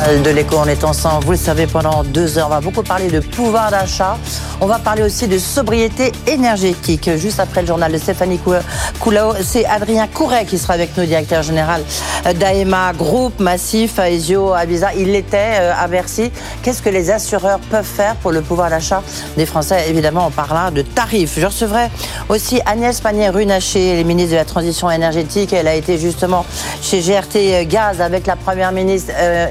De l'écho, on est ensemble, vous le savez, pendant deux heures. On va beaucoup parler de pouvoir d'achat. On va parler aussi de sobriété énergétique. Juste après le journal de Stéphanie Coulao, c'est Adrien Couret qui sera avec nous, directeur général d'AEMA Groupe, Massif, Aesio, Avisa. Il l'était euh, à Bercy. Qu'est-ce que les assureurs peuvent faire pour le pouvoir d'achat des Français? Évidemment, on parlera de tarifs. Je recevrai aussi Agnès Pannier-Runacher, les ministre de la Transition énergétique. Elle a été justement chez GRT Gaz avec la première ministre euh,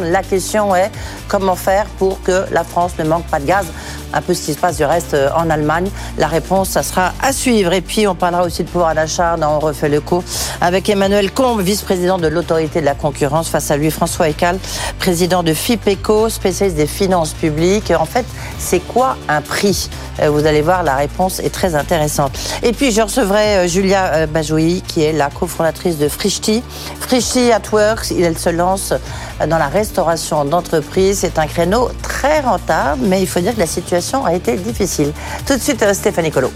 La question est comment faire pour que la France ne manque pas de gaz? Un peu ce qui se passe du reste euh, en Allemagne. La réponse, ça sera à suivre. Et puis, on parlera aussi de pouvoir d'achat On refait le coup avec Emmanuel Combe, vice-président de l'autorité de la concurrence. Face à lui, François Ecal, président de FIPECO, spécialiste des finances publiques. En fait, c'est quoi un prix? Euh, Vous allez voir, la réponse est très intéressante. Et puis, je recevrai euh, Julia Bajoui, qui est la cofondatrice de Frishti. Frishti at Works, elle se lance dans la restauration d'entreprise. C'est un créneau très rentable, mais il faut dire que la situation a été difficile. Tout de suite, Stéphanie Colo.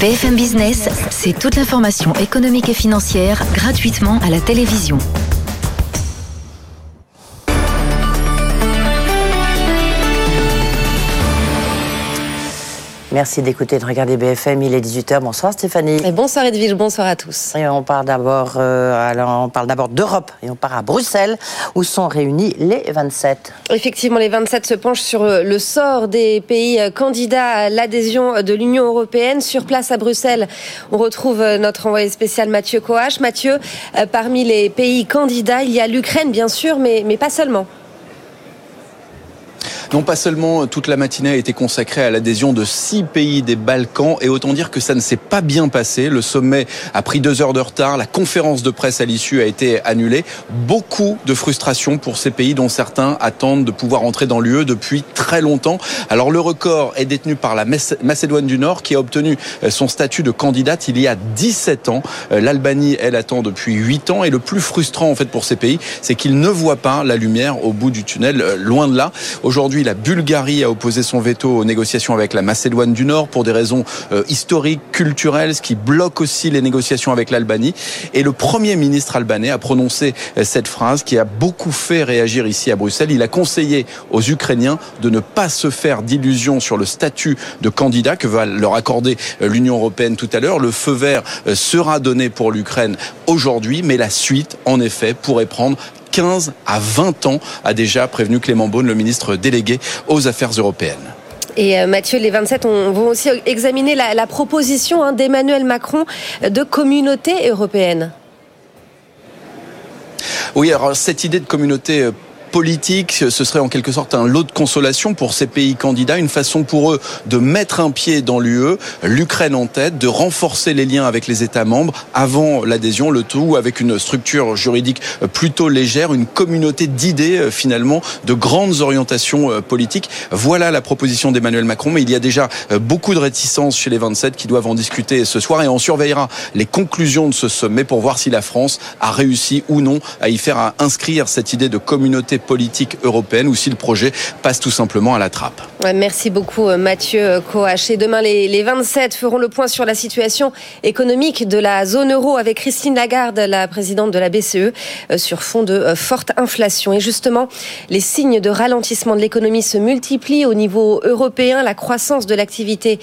BFM Business, c'est toute l'information économique et financière gratuitement à la télévision. Merci d'écouter de regarder BFM. Il est 18h. Bonsoir Stéphanie. Et bonsoir Edwige, bonsoir à tous. Et on parle d'abord, euh, on parle d'abord d'Europe et on part à Bruxelles où sont réunis les 27. Effectivement, les 27 se penchent sur euh, le sort des pays euh, candidats à l'adhésion de l'Union européenne. Sur place à Bruxelles, on retrouve notre envoyé spécial Mathieu Coache. Mathieu, parmi les pays candidats, il y a l'Ukraine bien sûr, mais, mais pas seulement. Non pas seulement toute la matinée a été consacrée à l'adhésion de six pays des Balkans, et autant dire que ça ne s'est pas bien passé. Le sommet a pris deux heures de retard, la conférence de presse à l'issue a été annulée. Beaucoup de frustration pour ces pays dont certains attendent de pouvoir entrer dans l'UE depuis très longtemps. Alors le record est détenu par la Macédoine du Nord qui a obtenu euh, son statut de candidate il y a 17 ans. Euh, L'Albanie, elle, attend depuis 8 ans. Et le plus frustrant en fait pour ces pays, c'est qu'ils ne voient pas la lumière au bout du tunnel, euh, loin de là. La Bulgarie a opposé son veto aux négociations avec la Macédoine du Nord pour des raisons euh, historiques, culturelles, ce qui bloque aussi les négociations avec l'Albanie. Et le Premier ministre albanais a prononcé euh, cette phrase qui a beaucoup fait réagir ici à Bruxelles. Il a conseillé aux Ukrainiens de ne pas se faire d'illusions sur le statut de candidat que va leur accorder euh, l'Union européenne tout à l'heure. Le feu vert sera donné pour l'Ukraine aujourd'hui, mais la suite, en effet, pourrait prendre 15 à 20 ans, a déjà prévenu Clément Beaune, le ministre délégué aux Affaires européennes. Et euh, Mathieu, les 27 on, vont aussi examiner la, proposition hein, d'Emmanuel Macron de communauté européenne. Oui, alors cette idée de communauté euh, politique. Ce serait en quelque sorte un lot de consolation pour ces pays candidats, une façon pour eux de mettre un pied dans l'UE, l'Ukraine en tête, de renforcer les liens avec les États membres avant l'adhésion, le tout avec une structure juridique plutôt légère, une communauté d'idées euh, finalement, de grandes orientations euh, politiques. Voilà la proposition d'Emmanuel Macron, mais il y a déjà euh, beaucoup de réticences chez les 27 qui doivent en discuter ce soir et on surveillera les conclusions de ce sommet pour voir si la France a réussi ou non à y faire inscrire cette idée de communauté politique européenne ou si le projet passe tout simplement à la trappe. Merci beaucoup euh, Mathieu Coache. Et demain, les 27 feront le point sur la situation économique de la zone euro avec Christine Lagarde, la présidente de la BCE, euh, sur fond de euh, forte inflation. Et justement, les signes de ralentissement de l'économie se multiplient au niveau européen. La croissance de l'activité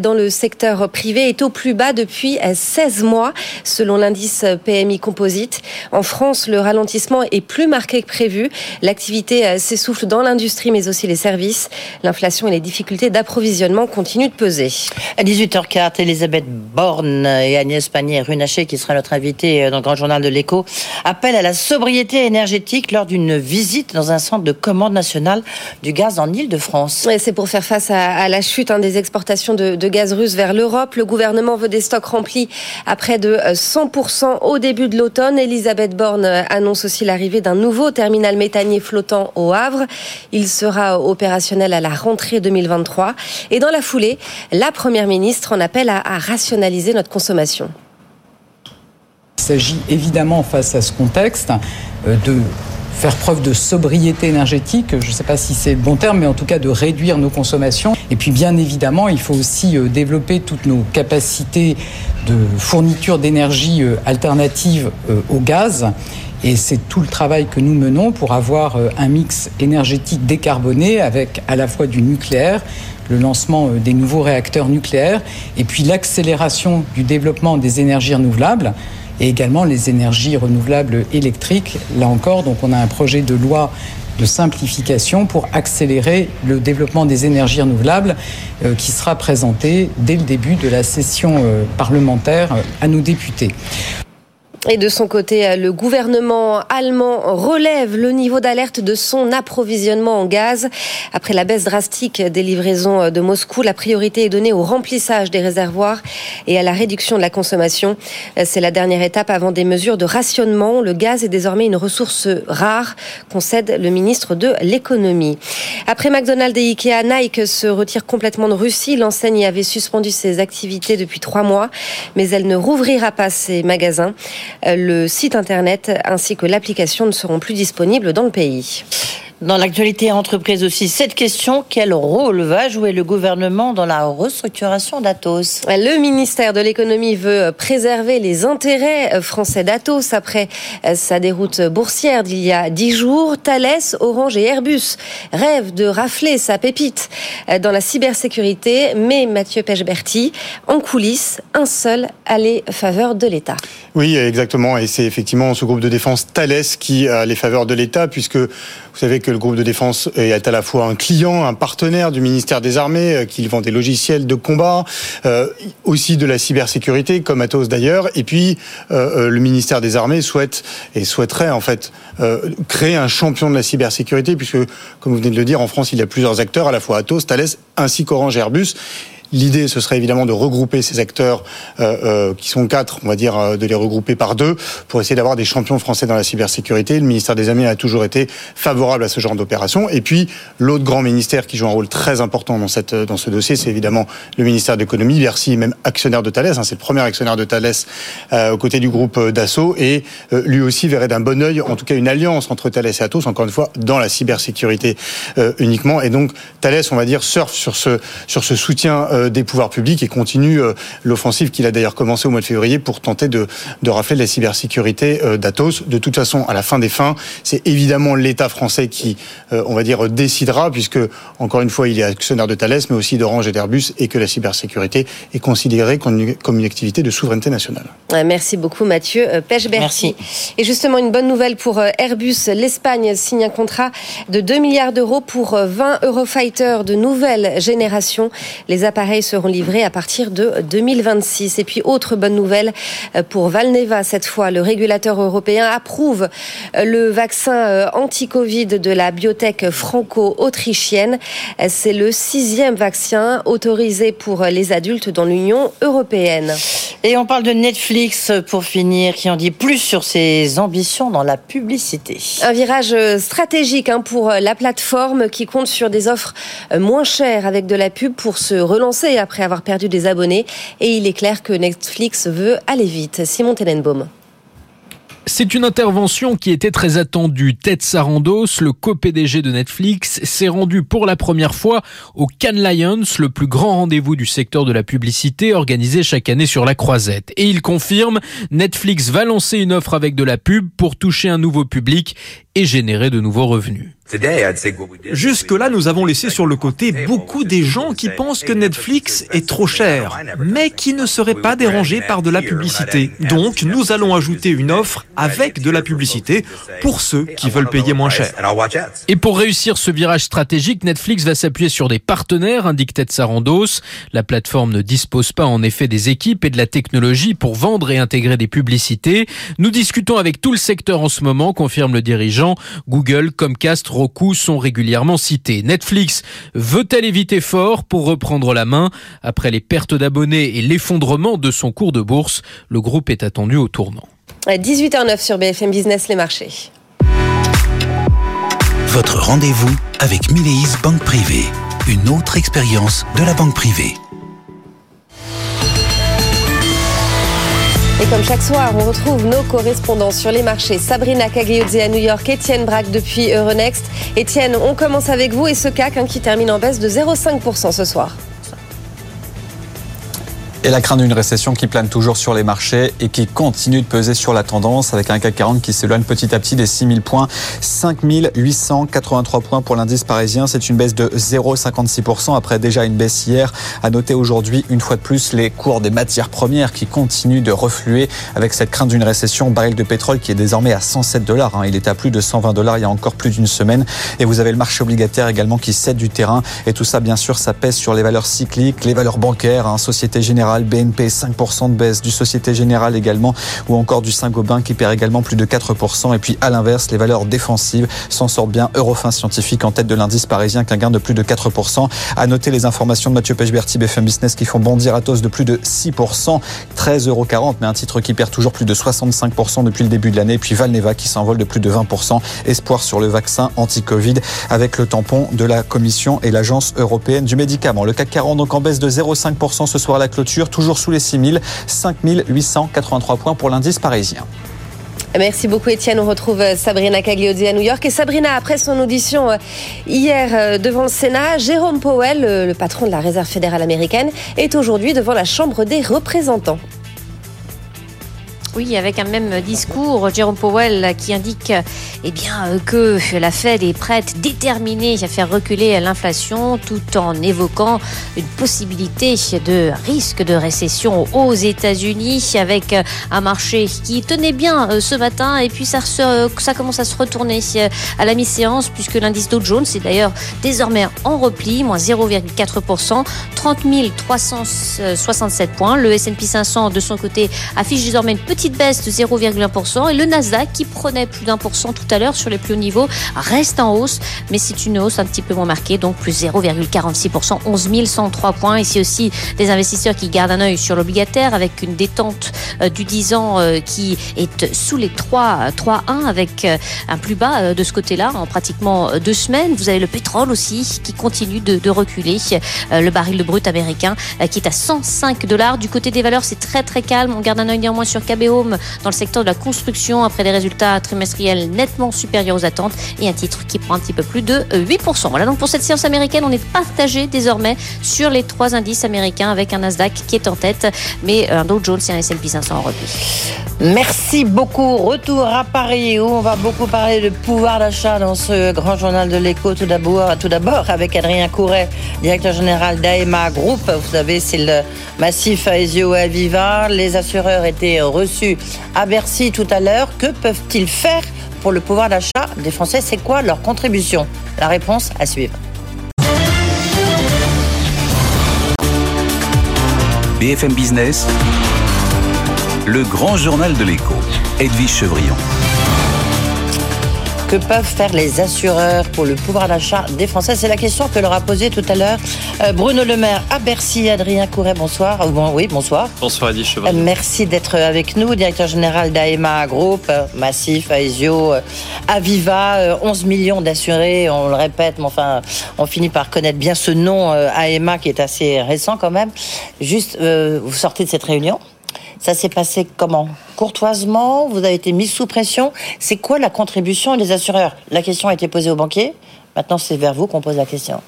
dans le secteur privé est au plus bas depuis 16 mois, selon l'indice PMI Composite. En France, le ralentissement est plus marqué que prévu. L'activité s'essouffle dans l'industrie, mais aussi les services. L'inflation et les difficultés d'approvisionnement continuent de peser. À 18h04, Elisabeth Borne et Agnès Pannier-Runacher, qui sera notre invitée dans le Grand Journal de l'Écho, appellent à la sobriété énergétique lors d'une visite dans un centre de commande nationale du gaz en Ile-de-France. c'est pour faire face à, la chute hein, des exportations de, gaz russe vers l'Europe. Le gouvernement veut des stocks remplis à près de 100% au début de l'automne. Elisabeth Borne annonce aussi l'arrivée d'un nouveau terminal flottant au Havre. Il sera opérationnel à la rentrée 2023. Et dans la foulée, la Première ministre en appelle à, rationaliser notre consommation. Il s'agit évidemment, face à ce contexte, euh, de faire preuve de sobriété énergétique, je ne sais pas si c'est le bon terme, mais en tout cas de réduire nos consommations. Et puis bien évidemment, il faut aussi euh, développer toutes nos capacités de fourniture d'énergie euh, alternative au gaz. Et c'est tout le travail que nous menons pour avoir un mix énergétique décarboné avec à la fois du nucléaire, le lancement euh, des nouveaux réacteurs nucléaires et puis l'accélération du développement des énergies renouvelables et également les énergies renouvelables électriques. Là encore, donc on a un projet de loi de simplification pour accélérer le développement des énergies renouvelables euh, qui sera présenté dès le début de la session euh, parlementaire à nos députés. Et de son côté, le gouvernement allemand relève le niveau d'alerte de son approvisionnement en gaz. Après la baisse drastique des livraisons de Moscou, la priorité est donnée au remplissage des réservoirs et à la réduction de la consommation. C'est la dernière étape avant des mesures de rationnement. Le gaz est désormais une ressource rare, concède le ministre de l'économie. Après McDonald's et Ikea, Nike se retire complètement de Russie. L'enseigne y avait suspendu ses activités depuis trois mois, mais elle ne rouvrira pas ses magasins. Euh, le site internet ainsi que l'application ne seront plus disponibles dans le pays. Dans l'actualité entreprise aussi, cette question, quel rôle va jouer le gouvernement dans la restructuration d'Atos Le ministère de l'économie veut préserver les intérêts français d'Atos après sa déroute boursière d'il y a dix jours. Thales, Orange et Airbus rêvent de rafler sa pépite dans la cybersécurité, mais Mathieu Pechberti, en coulisses, un seul à les faveurs de l'État. Oui, exactement. Et c'est effectivement ce groupe de défense Thales qui a les faveurs de l'État, puisque vous savez que le groupe de défense est à la fois un client, un partenaire du ministère des Armées, euh, qui vend des logiciels de combat, euh, aussi de la cybersécurité, comme Atos d'ailleurs. Et puis, euh, le ministère des Armées souhaite et souhaiterait en fait créer un champion de la cybersécurité, puisque, comme vous venez de le dire, en France, il y a plusieurs acteurs, à la fois Atos, Thales, ainsi qu'Orange Airbus. L'idée, ce serait évidemment de regrouper ces acteurs euh, euh, qui sont quatre, on va dire, euh, de les regrouper par deux pour essayer d'avoir des champions français dans la cybersécurité. Le ministère des Armées a toujours été favorable à ce genre d'opération. Et puis, l'autre grand ministère qui joue un rôle très important dans, cette, dans ce dossier, c'est évidemment le ministère de l'économie. Bercy même actionnaire de Thales. Hein, c'est le premier actionnaire de Thales aux côtés du groupe Dassault. Et lui aussi verrait d'un bon oeil, en tout cas, une alliance entre Thales et Atos, encore une fois, dans la cybersécurité uniquement. Et donc, Thales, on va dire, surfe sur ce, sur ce soutien des pouvoirs publics et continue euh, l'offensive qu'il a d'ailleurs commencé au mois de février pour tenter de, de rafler la cybersécurité euh, d'Atos. De toute façon, à la fin des fins, c'est évidemment l'État français qui, on va dire, décidera, puisque, encore une fois, il est actionnaire de Thales, mais aussi d'Orange et d'Airbus, et que la cybersécurité est considérée comme une, activité de souveraineté nationale. Merci beaucoup, Mathieu Pechberti. Merci. Et justement, une bonne nouvelle pour Airbus. L'Espagne signe un contrat de 2 milliards d'euros pour 20 Eurofighter de nouvelle génération. Les appareils seront livrés à partir de 2026. Et puis, autre bonne nouvelle euh, pour Valneva, cette fois, le régulateur européen approuve euh, le vaccin euh, anti-Covid de la biotech franco-autrichienne. C'est le sixième vaccin autorisé pour les adultes dans l'Union européenne. Et on parle de Netflix pour finir, qui en dit plus sur ses ambitions dans la publicité. Un virage stratégique hein, pour la plateforme qui compte sur des offres moins chères avec de la pub pour se relancer après avoir perdu des abonnés. Et il est clair que Netflix veut aller vite. Simon Tenenbaum. C'est une intervention qui était très attendue. Ted Sarandos, le co-PDG de Netflix, s'est rendu pour la première fois au Cannes Lions, le plus grand rendez-vous du secteur de la publicité organisé chaque année sur la Croisette. Et il confirme, Netflix va lancer une offre avec de la pub pour toucher un nouveau public et générer de nouveaux revenus. Jusque-là, nous avons laissé sur le côté beaucoup des gens qui pensent que Netflix est trop cher, mais qui ne seraient pas dérangés par de la publicité. Donc, nous allons ajouter une offre avec de la publicité pour ceux qui veulent payer moins cher. Et pour réussir ce virage stratégique, Netflix va s'appuyer sur des partenaires, indique Ted Sarandos. La plateforme ne dispose pas en effet des équipes et de la technologie pour vendre et intégrer des publicités. Nous discutons avec tout le secteur en ce moment, confirme le dirigeant. Google, Comcast, Roku sont régulièrement cités. Netflix veut-elle éviter fort pour reprendre la main Après les pertes d'abonnés et l'effondrement de son cours de bourse, le groupe est attendu au tournant. 18h09 sur BFM Business, les marchés. Votre rendez-vous avec Mileis Banque Privée, une autre expérience de la banque privée. Et comme chaque soir, on retrouve nos correspondants sur les marchés. Sabrina Cagliozzi à New York, Étienne Braque depuis Euronext. Étienne, on commence avec vous et ce CAC hein, qui termine en baisse de 0,5% ce soir. Et la crainte d'une récession qui plane toujours sur les marchés et qui continue de peser sur la tendance avec un CAC 40 qui s'éloigne petit à petit des 6000 points. 5883 points pour l'indice parisien. C'est une baisse de 0,56% après déjà une baisse hier. À noter aujourd'hui, une fois de plus, les cours des matières premières qui continuent de refluer avec cette crainte d'une récession. Baril de pétrole qui est désormais à 107 dollars. Hein. Il était à plus de 120 dollars il y a encore plus d'une semaine. Et vous avez le marché obligataire également qui cède du terrain. Et tout ça, bien sûr, ça pèse sur les valeurs cycliques, les valeurs bancaires, hein. Société Générale, BNP 5% de baisse, du Société Générale également, ou encore du Saint-Gobain qui perd également plus de 4%. Et puis à l'inverse, les valeurs défensives s'en sortent bien. Eurofin Scientifique en tête de l'indice parisien qu'un gain de plus de 4%. À noter les informations de Mathieu Pechberti, BFM Business qui font bondir Atos de plus de 6%, 13,40 euros, mais un titre qui perd toujours plus de 65% depuis le début de l'année. Puis Valneva qui s'envole de plus de 20%. Espoir sur le vaccin anti-Covid avec le tampon de la Commission et l'Agence européenne du médicament. Le CAC 40 donc en baisse de 0,5% ce soir à la clôture, toujours sous les 6000, 5883 points pour l'indice parisien. Merci beaucoup Étienne. On retrouve euh, Sabrina Cagliozzi à New York. Et Sabrina, après son audition euh, hier euh, devant le Sénat, Jérôme Powell, le patron de la Réserve fédérale américaine, est aujourd'hui devant la Chambre des représentants. Oui, avec un même discours, Jérôme Powell qui indique eh bien, que la Fed est prête, déterminée à faire reculer l'inflation tout en évoquant une possibilité de risque de récession aux États-Unis avec un marché qui tenait bien euh, ce matin et puis ça, ça commence à se retourner euh, à la mi-séance puisque l'indice Dow Jones est d'ailleurs désormais en repli, moins 0,4%, 30 367 points. Le S&P 500 de son côté affiche désormais une petite baisse de 0,1% et le Nasdaq qui prenait plus d'un pour cent tout à l'heure sur les plus hauts niveaux reste en hausse, mais c'est une hausse un petit peu moins marquée, donc plus 0,46%, 11 103 points. Ici aussi des investisseurs qui gardent un œil sur l'obligataire avec une détente euh, du 10 ans euh, qui est sous les 3, 3,1 avec euh, un plus bas de ce côté-là en pratiquement deux semaines. Vous avez le pétrole aussi qui continue de, de reculer, le baril de brut américain qui est à 105 dollars. Du côté des valeurs, c'est très très calme. On garde un œil néanmoins sur KBO dans le secteur de la construction après des résultats trimestriels nettement supérieurs aux attentes et un titre qui prend un petit peu plus de 8%. Voilà donc pour cette séance américaine, on est partagé désormais sur les trois indices américains avec un Nasdaq qui est en tête, mais un Dow Jones et un S&P 500 en repli. Merci beaucoup. Retour à Paris où on va beaucoup parler de pouvoir d'achat dans ce grand journal de l'écho. Tout d'abord, avec Adrien Couret, directeur général d'AEMA Group. Vous savez, c'est le massif Aesio Aviva. Les assureurs étaient reçus à Bercy tout à l'heure. Que peuvent-ils faire pour le pouvoir d'achat des Français? C'est quoi leur contribution? La réponse à suivre. BFM Business, le grand journal de l'écho, Edwige Chevrillon. Que peuvent faire les assureurs pour le pouvoir d'achat des Français C'est la question que leur a posée tout à l'heure euh, Bruno Le Maire à Bercy. Adrien Couret, bonsoir. Bon, oui, bonsoir. Bonsoir, Edith Chevalier. Euh, merci d'être avec nous, directeur général d'AEMA Group, euh, Massif, Aesio, Aviva, 11 millions d'assurés, on le répète, mais enfin, on finit par connaître bien ce nom AEMA qui est assez récent quand même. Juste, vous sortez de cette réunion ça s'est passé comment? Courtoisement Vous avez été mis sous pression C'est quoi la contribution des assureurs? La question a été posée aux banquiers. Maintenant, c'est vers vous qu'on pose la question.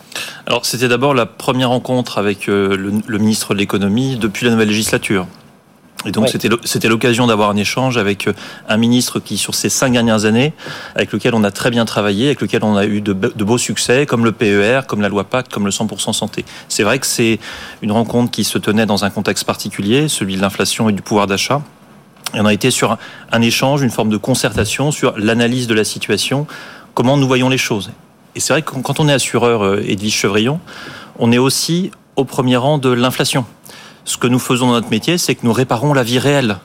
Alors, c'était d'abord la première rencontre avec euh, le, ministre de l'économie depuis la nouvelle législature. Et donc c'était l'occasion d'avoir un échange avec euh, un ministre qui, sur ces cinq dernières années, avec lequel on a très bien travaillé, avec lequel on a eu de, beaux succès, comme le PER, comme la loi Pacte, comme le 100% santé. C'est vrai que c'est une rencontre qui se tenait dans un contexte particulier, celui de l'inflation et du pouvoir d'achat. Et on a été sur un échange, une forme de concertation sur l'analyse de la situation, comment nous voyons les choses. Et c'est vrai que quand on est assureur euh, Edwige Chevrillon, on est aussi au premier rang de l'inflation ce que nous faisons dans notre métier, c'est que nous réparons la vie réelle.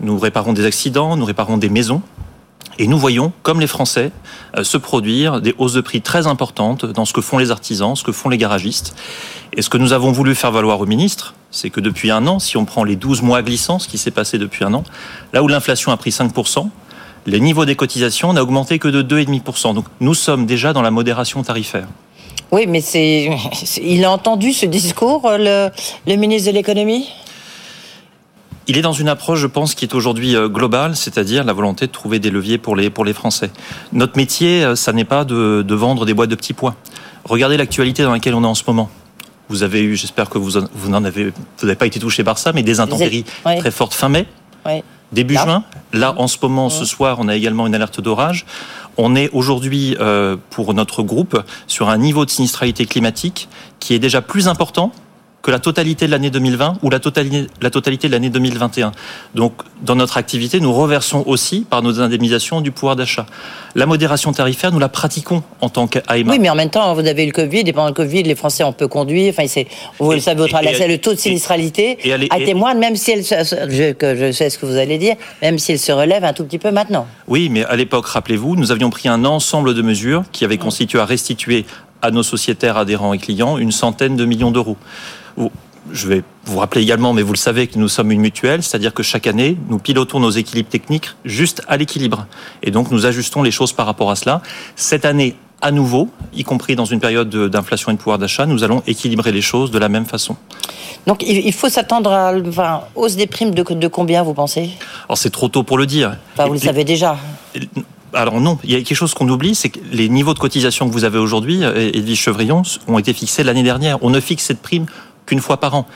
Nous réparons des accidents, nous réparons des maisons. Et nous voyons, comme les Français, euh, se produire des hausses de prix très importantes dans ce que font les artisans, ce que font les garagistes. Et ce que nous avons voulu faire valoir au ministre, c'est que depuis un an, si on prend les 12 mois glissants, ce qui s'est passé depuis un an, là où l'inflation a pris 5%, les niveaux des cotisations n'a augmenté que de 2,5%. Donc nous sommes déjà dans la modération tarifaire. Oui, mais c'est, il a entendu ce discours, euh, le, le ministre de l'économie? Il est dans une approche, je pense, qui est aujourd'hui euh, globale, c'est-à-dire la volonté de trouver des leviers pour les, pour les Français. Notre métier, euh, ça n'est pas de, de, vendre des boîtes de petits pois. Regardez l'actualité dans laquelle on est en ce moment. Vous avez eu, j'espère que vous, vous n'en avez, vous n'avez pas été touché par ça, mais des intempéries très fortes fin mai, début juin. Là, en ce moment, ce soir, on a également une alerte d'orage. On est aujourd'hui, euh, pour notre groupe, sur un niveau de sinistralité climatique qui est déjà plus important que la totalité de l'année 2020 ou la totalité, la totalité de l'année 2021. Donc, dans notre activité, nous reversons aussi, par nos indemnisations, du pouvoir d'achat. La modération tarifaire, nous la pratiquons en tant qu'AEMA. Oui, mais en même temps, vous avez le Covid, et pendant le Covid, les Français, on peut conduire. Enfin, c'est, vous le savez, votre, le taux de sinistralité à témoin, même si elle, je, que je sais ce que vous allez dire, même si elle se relève un tout petit peu maintenant. Oui, mais à l'époque, rappelez-vous, nous avions pris un ensemble de mesures qui avaient constitué à restituer à nos sociétaires adhérents et clients une centaine de millions d'euros je vais vous rappeler également, mais vous le savez, que nous sommes une mutuelle, c'est-à-dire que chaque année, nous pilotons nos équilibres techniques juste à l'équilibre. Et donc, nous ajustons les choses par rapport à cela. Cette année, à nouveau, y compris dans une période d'inflation et de pouvoir d'achat, nous allons équilibrer les choses de la même façon. Donc, il faut s'attendre à une hausse des primes de, de combien, vous pensez? Alors, c'est trop tôt pour le dire. vous le savez déjà alors non, il y a quelque chose qu'on oublie, c'est que les niveaux de cotisation que vous avez aujourd'hui, Edwige Chevrillon, ont été fixés l'année dernière. On ne fixe cette prime qu'une fois par an.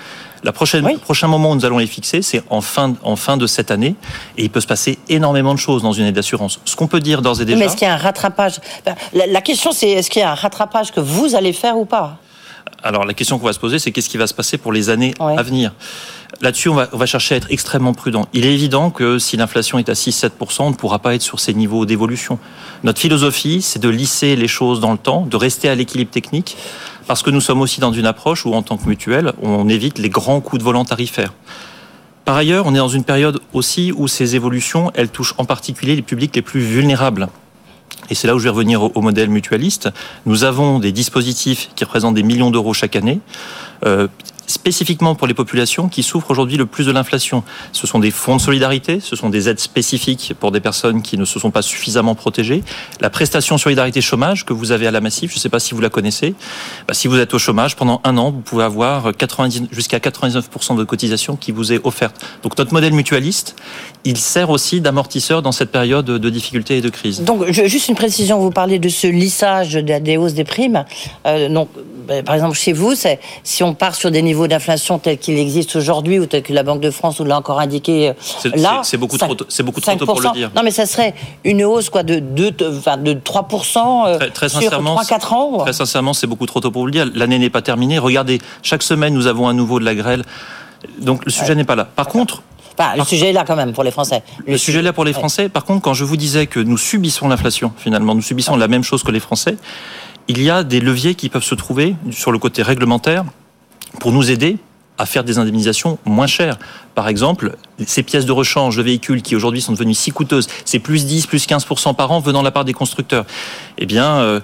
La prochaine, Le prochain moment où nous allons les fixer, c'est en fin, en fin de cette année. Et il peut se passer énormément de choses dans une année d'assurance. Ce qu'on peut dire d'ores et déjà. Mais est-ce qu'il y a un rattrapage? La, question, c'est est-ce qu'il y a un rattrapage que vous allez faire ou pas? Alors, la question qu'on va se poser, c'est qu'est-ce qui va se passer pour les années à venir? Là-dessus, on va, on va, chercher à être extrêmement prudent. Il est évident que si l'inflation est à 6-7%, on ne pourra pas être sur ces niveaux d'évolution. Notre philosophie, c'est de lisser les choses dans le temps, de rester à l'équilibre technique, parce que nous sommes aussi dans une approche où, en tant que mutuelle, on évite les grands coups de volant tarifaires. Par ailleurs, on est dans une période aussi où ces évolutions, elles touchent en particulier les publics les plus vulnérables. Et c'est là où je vais revenir au, modèle mutualiste. Nous avons des dispositifs qui représentent des millions d'euros chaque année. Euh, spécifiquement pour les populations qui souffrent aujourd'hui le plus de l'inflation. Ce sont des fonds de solidarité, ce sont des aides spécifiques pour des personnes qui ne se sont pas suffisamment protégées. La prestation solidarité chômage que vous avez à la Massif, je ne sais pas si vous la connaissez, bah, si vous êtes au chômage, pendant un an, vous pouvez avoir 90, jusqu'à 99% de cotisation qui vous est offerte. Donc notre modèle mutualiste, il sert aussi d'amortisseur dans cette période de difficulté et de crise. Donc juste une précision, vous parlez de ce lissage des hausses des primes. Euh, donc, bah, par exemple, chez vous, si on part sur des niveaux d'inflation tel qu'il existe aujourd'hui ou tel que la Banque de France nous l'a encore indiqué euh, là, c'est beaucoup, trop, c'est beaucoup trop tôt pour le dire. Non, mais ça serait une hausse quoi de 2, enfin, de 3 euh, très, très sur 3-4 ans. Très sincèrement, c'est beaucoup trop tôt pour le dire. L'année n'est pas terminée. Regardez, chaque semaine, nous avons un nouveau de la grêle. Donc le sujet n'est pas là. Par contre, le sujet est là quand même pour les Français. Le, sujet est là pour les Français. Par contre, quand je vous disais que nous subissons l'inflation, finalement, nous subissons la même chose que les Français, il y a des leviers qui peuvent se trouver sur le côté réglementaire pour nous aider à faire des indemnisations moins chères. Par exemple, ces pièces de rechange de véhicules qui aujourd'hui sont devenues si coûteuses, c'est plus 10, plus 15% par an venant de la part des constructeurs. Eh bien, euh,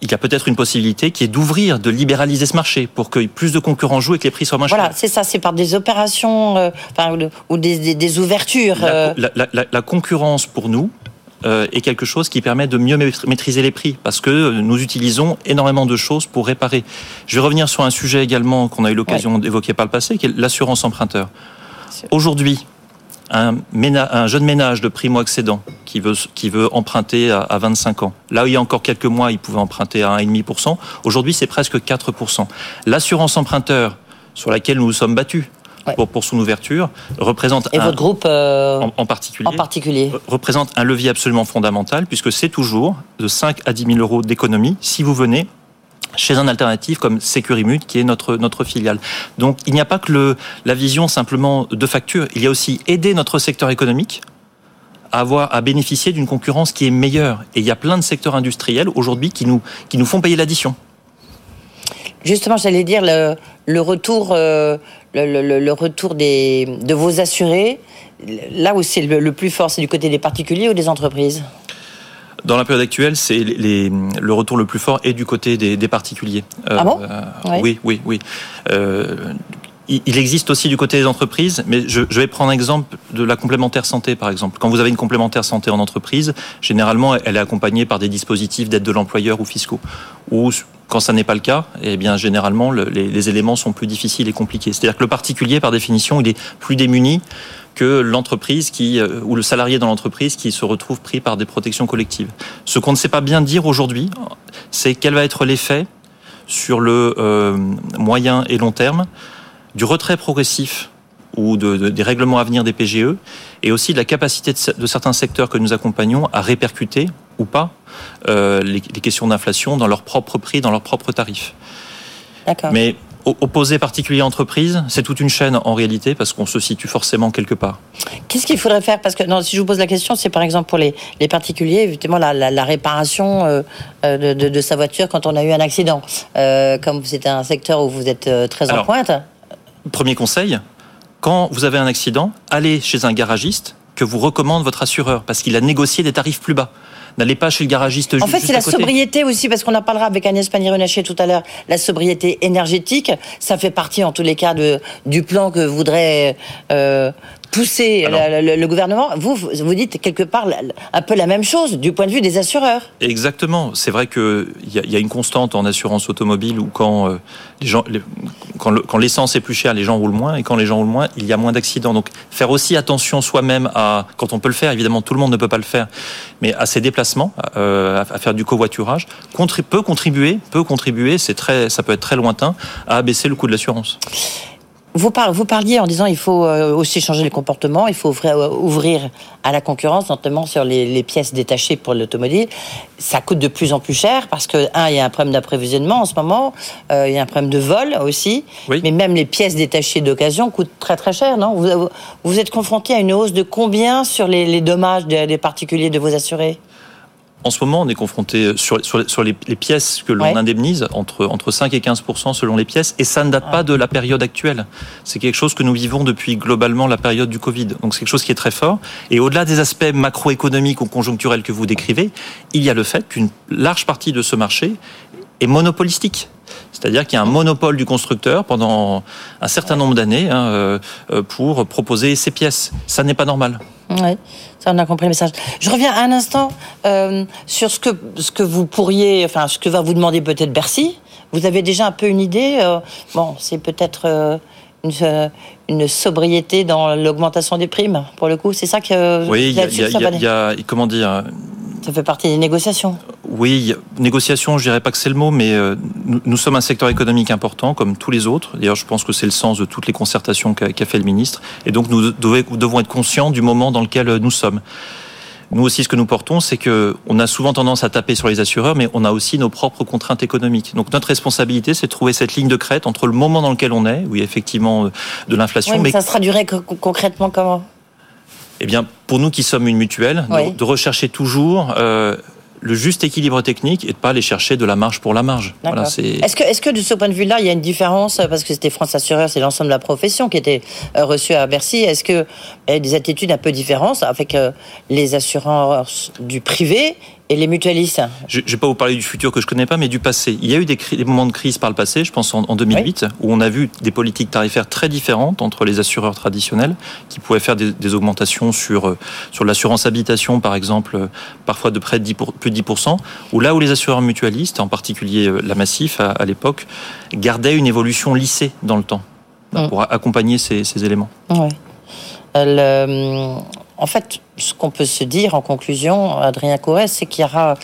il y a peut-être une possibilité qui est d'ouvrir, de libéraliser ce marché pour que plus de concurrents jouent et que les prix soient moins chers. Voilà, c'est ça, c'est par des opérations euh, ou des, ouvertures. Euh. la, concurrence pour nous, est quelque chose qui permet de mieux maîtriser les prix parce que nous utilisons énormément de choses pour réparer. Je vais revenir sur un sujet également qu'on a eu l'occasion d'évoquer par le passé, qui est l'assurance emprunteur. Aujourd'hui, un, un, jeune ménage de primo-accédant qui veut, qui veut emprunter à, 25 ans. Là où il y a encore quelques mois, il pouvait emprunter à 1,5%. Aujourd'hui, c'est presque 4%. L'assurance emprunteur sur laquelle nous nous sommes battus pour, pour son ouverture représente Et un, votre groupe euh, en, en particulier, en particulier re- représente un levier absolument fondamental puisque c'est toujours de 5 à 10 000 euros d'économie si vous venez chez un alternatif comme Securimut qui est notre notre filiale. Donc il n'y a pas que le la vision simplement de facture, il y a aussi aider notre secteur économique à avoir à bénéficier d'une concurrence qui est meilleure et il y a plein de secteurs industriels aujourd'hui qui nous qui nous font payer l'addition. Justement, j'allais dire le, le retour, euh, le, le- le retour des, de vos assurés. Là où c'est le, le plus fort, c'est du côté des particuliers ou des entreprises Dans la période actuelle, c'est les, les- le retour le plus fort est du côté des, des particuliers. Euh, Ah bon euh, Ouais. Oui, oui, oui. Euh, il existe aussi du côté des entreprises, mais je, vais prendre exemple de la complémentaire santé, par exemple. Quand vous avez une complémentaire santé en entreprise, généralement, elle est accompagnée par des dispositifs d'aide de l'employeur ou fiscaux. Ou quand ça n'est pas le cas, eh généralement, le- les, éléments sont plus difficiles et compliqués. C'est-à-dire que le particulier, par définition, il est plus démuni que l'entreprise euh, ou le salarié dans l'entreprise qui se retrouve pris par des protections collectives. Ce qu'on ne sait pas bien dire aujourd'hui, c'est quel va être l'effet sur le euh, moyen et long terme du retrait progressif ou de, de- des règlements à venir des PGE et aussi de la capacité de certains secteurs que nous accompagnons à répercuter ou pas euh, les, les questions d'inflation dans leur propre prix, dans leurs propres tarifs. Mais opposer particulier entreprise, c'est toute une chaîne en réalité parce qu'on se situe forcément quelque part. Qu'est-ce qu'il faudrait faire? Parce que non, si je vous pose la question, c'est par exemple pour les, les particuliers, évidemment, la, la, la réparation euh, euh, de, de, de sa voiture quand on a eu un accident. Euh, comme c'est un secteur où vous êtes très en pointe. Premier conseil, quand vous avez un accident, allez chez un garagiste que vous recommande votre assureur parce qu'il a négocié des tarifs plus bas. N'allez pas chez le garagiste En fait, c'est la côté. sobriété aussi, parce qu'on en parlera avec Agnès Pannier-Runacher tout à l'heure. La sobriété énergétique, ça fait partie, en tous les cas, de, du plan que voudrait euh, pousser Alors. la- la- le, gouvernement. Vous, vous dites quelque part un peu la même chose du point de vue des assureurs. Exactement. C'est vrai qu'il y, a- y a une constante en assurance automobile où quand euh, les gens, les- quand le- quand l'essence est plus chère, les gens roulent moins, et quand les gens roulent moins, il y a moins d'accidents. Donc, faire aussi attention soi-même à, quand on peut le faire, évidemment, tout le monde ne peut pas le faire, mais à ses déplacements, euh, à, à faire du covoiturage, peut contribuer, peut contribuer, c'est très, ça peut être très lointain, à abaisser le coût de l'assurance. Vous, par- vous parliez en disant il faut euh, aussi changer les comportements, il faut ouvrir, euh, ouvrir à la concurrence, notamment sur les, les pièces détachées pour l'automobile. Ça coûte de plus en plus cher parce que, un, il y a un problème d'approvisionnement en ce moment, euh, il y a un problème de vol aussi, mais même les pièces détachées d'occasion coûtent très très cher, non? Vous, êtes confronté à une hausse de combien sur les, les dommages des, des particuliers de vos assurés? En ce moment, on est confronté sur, sur, sur les, les pièces que l'on Ouais. indemnise entre, entre 5 et 15 selon les pièces, et ça ne date pas de la période actuelle. C'est quelque chose que nous vivons depuis globalement la période du Covid. Donc c'est quelque chose qui est très fort. Et au-delà des aspects macroéconomiques ou conjoncturels que vous décrivez, il y a le fait qu'une large partie de ce marché est monopolistique. C'est-à-dire qu'il y a un monopole du constructeur pendant un certain nombre d'années hein, euh, euh, pour proposer ses pièces. Ça n'est pas normal. Oui, ça on a compris le message. Je reviens un instant euh, sur ce que, ce que vous pourriez, enfin ce que va vous demander peut-être Bercy. Vous avez déjà un peu une idée euh, Bon, c'est peut-être euh, une, euh, une sobriété dans l'augmentation des primes, pour le coup. C'est ça que Oui, il y a, là-dessus, il y a- comment dire ça fait partie des négociations. Oui, il y a- négociation, je dirais pas que c'est le mot, mais euh, nous, nous sommes un secteur économique important, comme tous les autres. D'ailleurs, je pense que c'est le sens de toutes les concertations qu'a fait le ministre. Et donc, nous devons, être conscients du moment dans lequel euh, nous sommes. Nous aussi, ce que nous portons, c'est que on a souvent tendance à taper sur les assureurs, mais on a aussi nos propres contraintes économiques. Donc, notre responsabilité, c'est de trouver cette ligne de crête entre le moment dans lequel on est, où il y a effectivement euh, de l'inflation, Oui, mais mais ça se traduirait co- concrètement comment? Eh bien, pour nous qui sommes une mutuelle, Oui. de, rechercher toujours euh, le juste équilibre technique et de pas aller chercher de la marge pour la marge. Voilà, Est-ce que, est-ce que de ce point de vue-là, il y a une différence euh, parce que c'était France Assureur, c'est l'ensemble de la profession qui était euh, reçue à Bercy. Est-ce que il y a des attitudes un peu différentes avec euh, les assureurs du privé et les mutualistes Je ne vais pas vous parler du futur que je connais pas, mais du passé. Il y a eu des, moments de crise par le passé, je pense en, en 2008, où on a vu des politiques tarifaires très différentes entre les assureurs traditionnels, qui pouvaient faire des, des augmentations sur, euh, sur l'assurance habitation, par exemple, euh, parfois de près de 10 pour- plus de 10%, ou là où les assureurs mutualistes, en particulier euh, la Massif à, à l'époque, gardaient une évolution lissée dans le temps, Mm. pour accompagner ces, ces éléments. Le- en fait, ce qu'on peut se dire en conclusion, Adrien Couret, c'est qu'il y aura,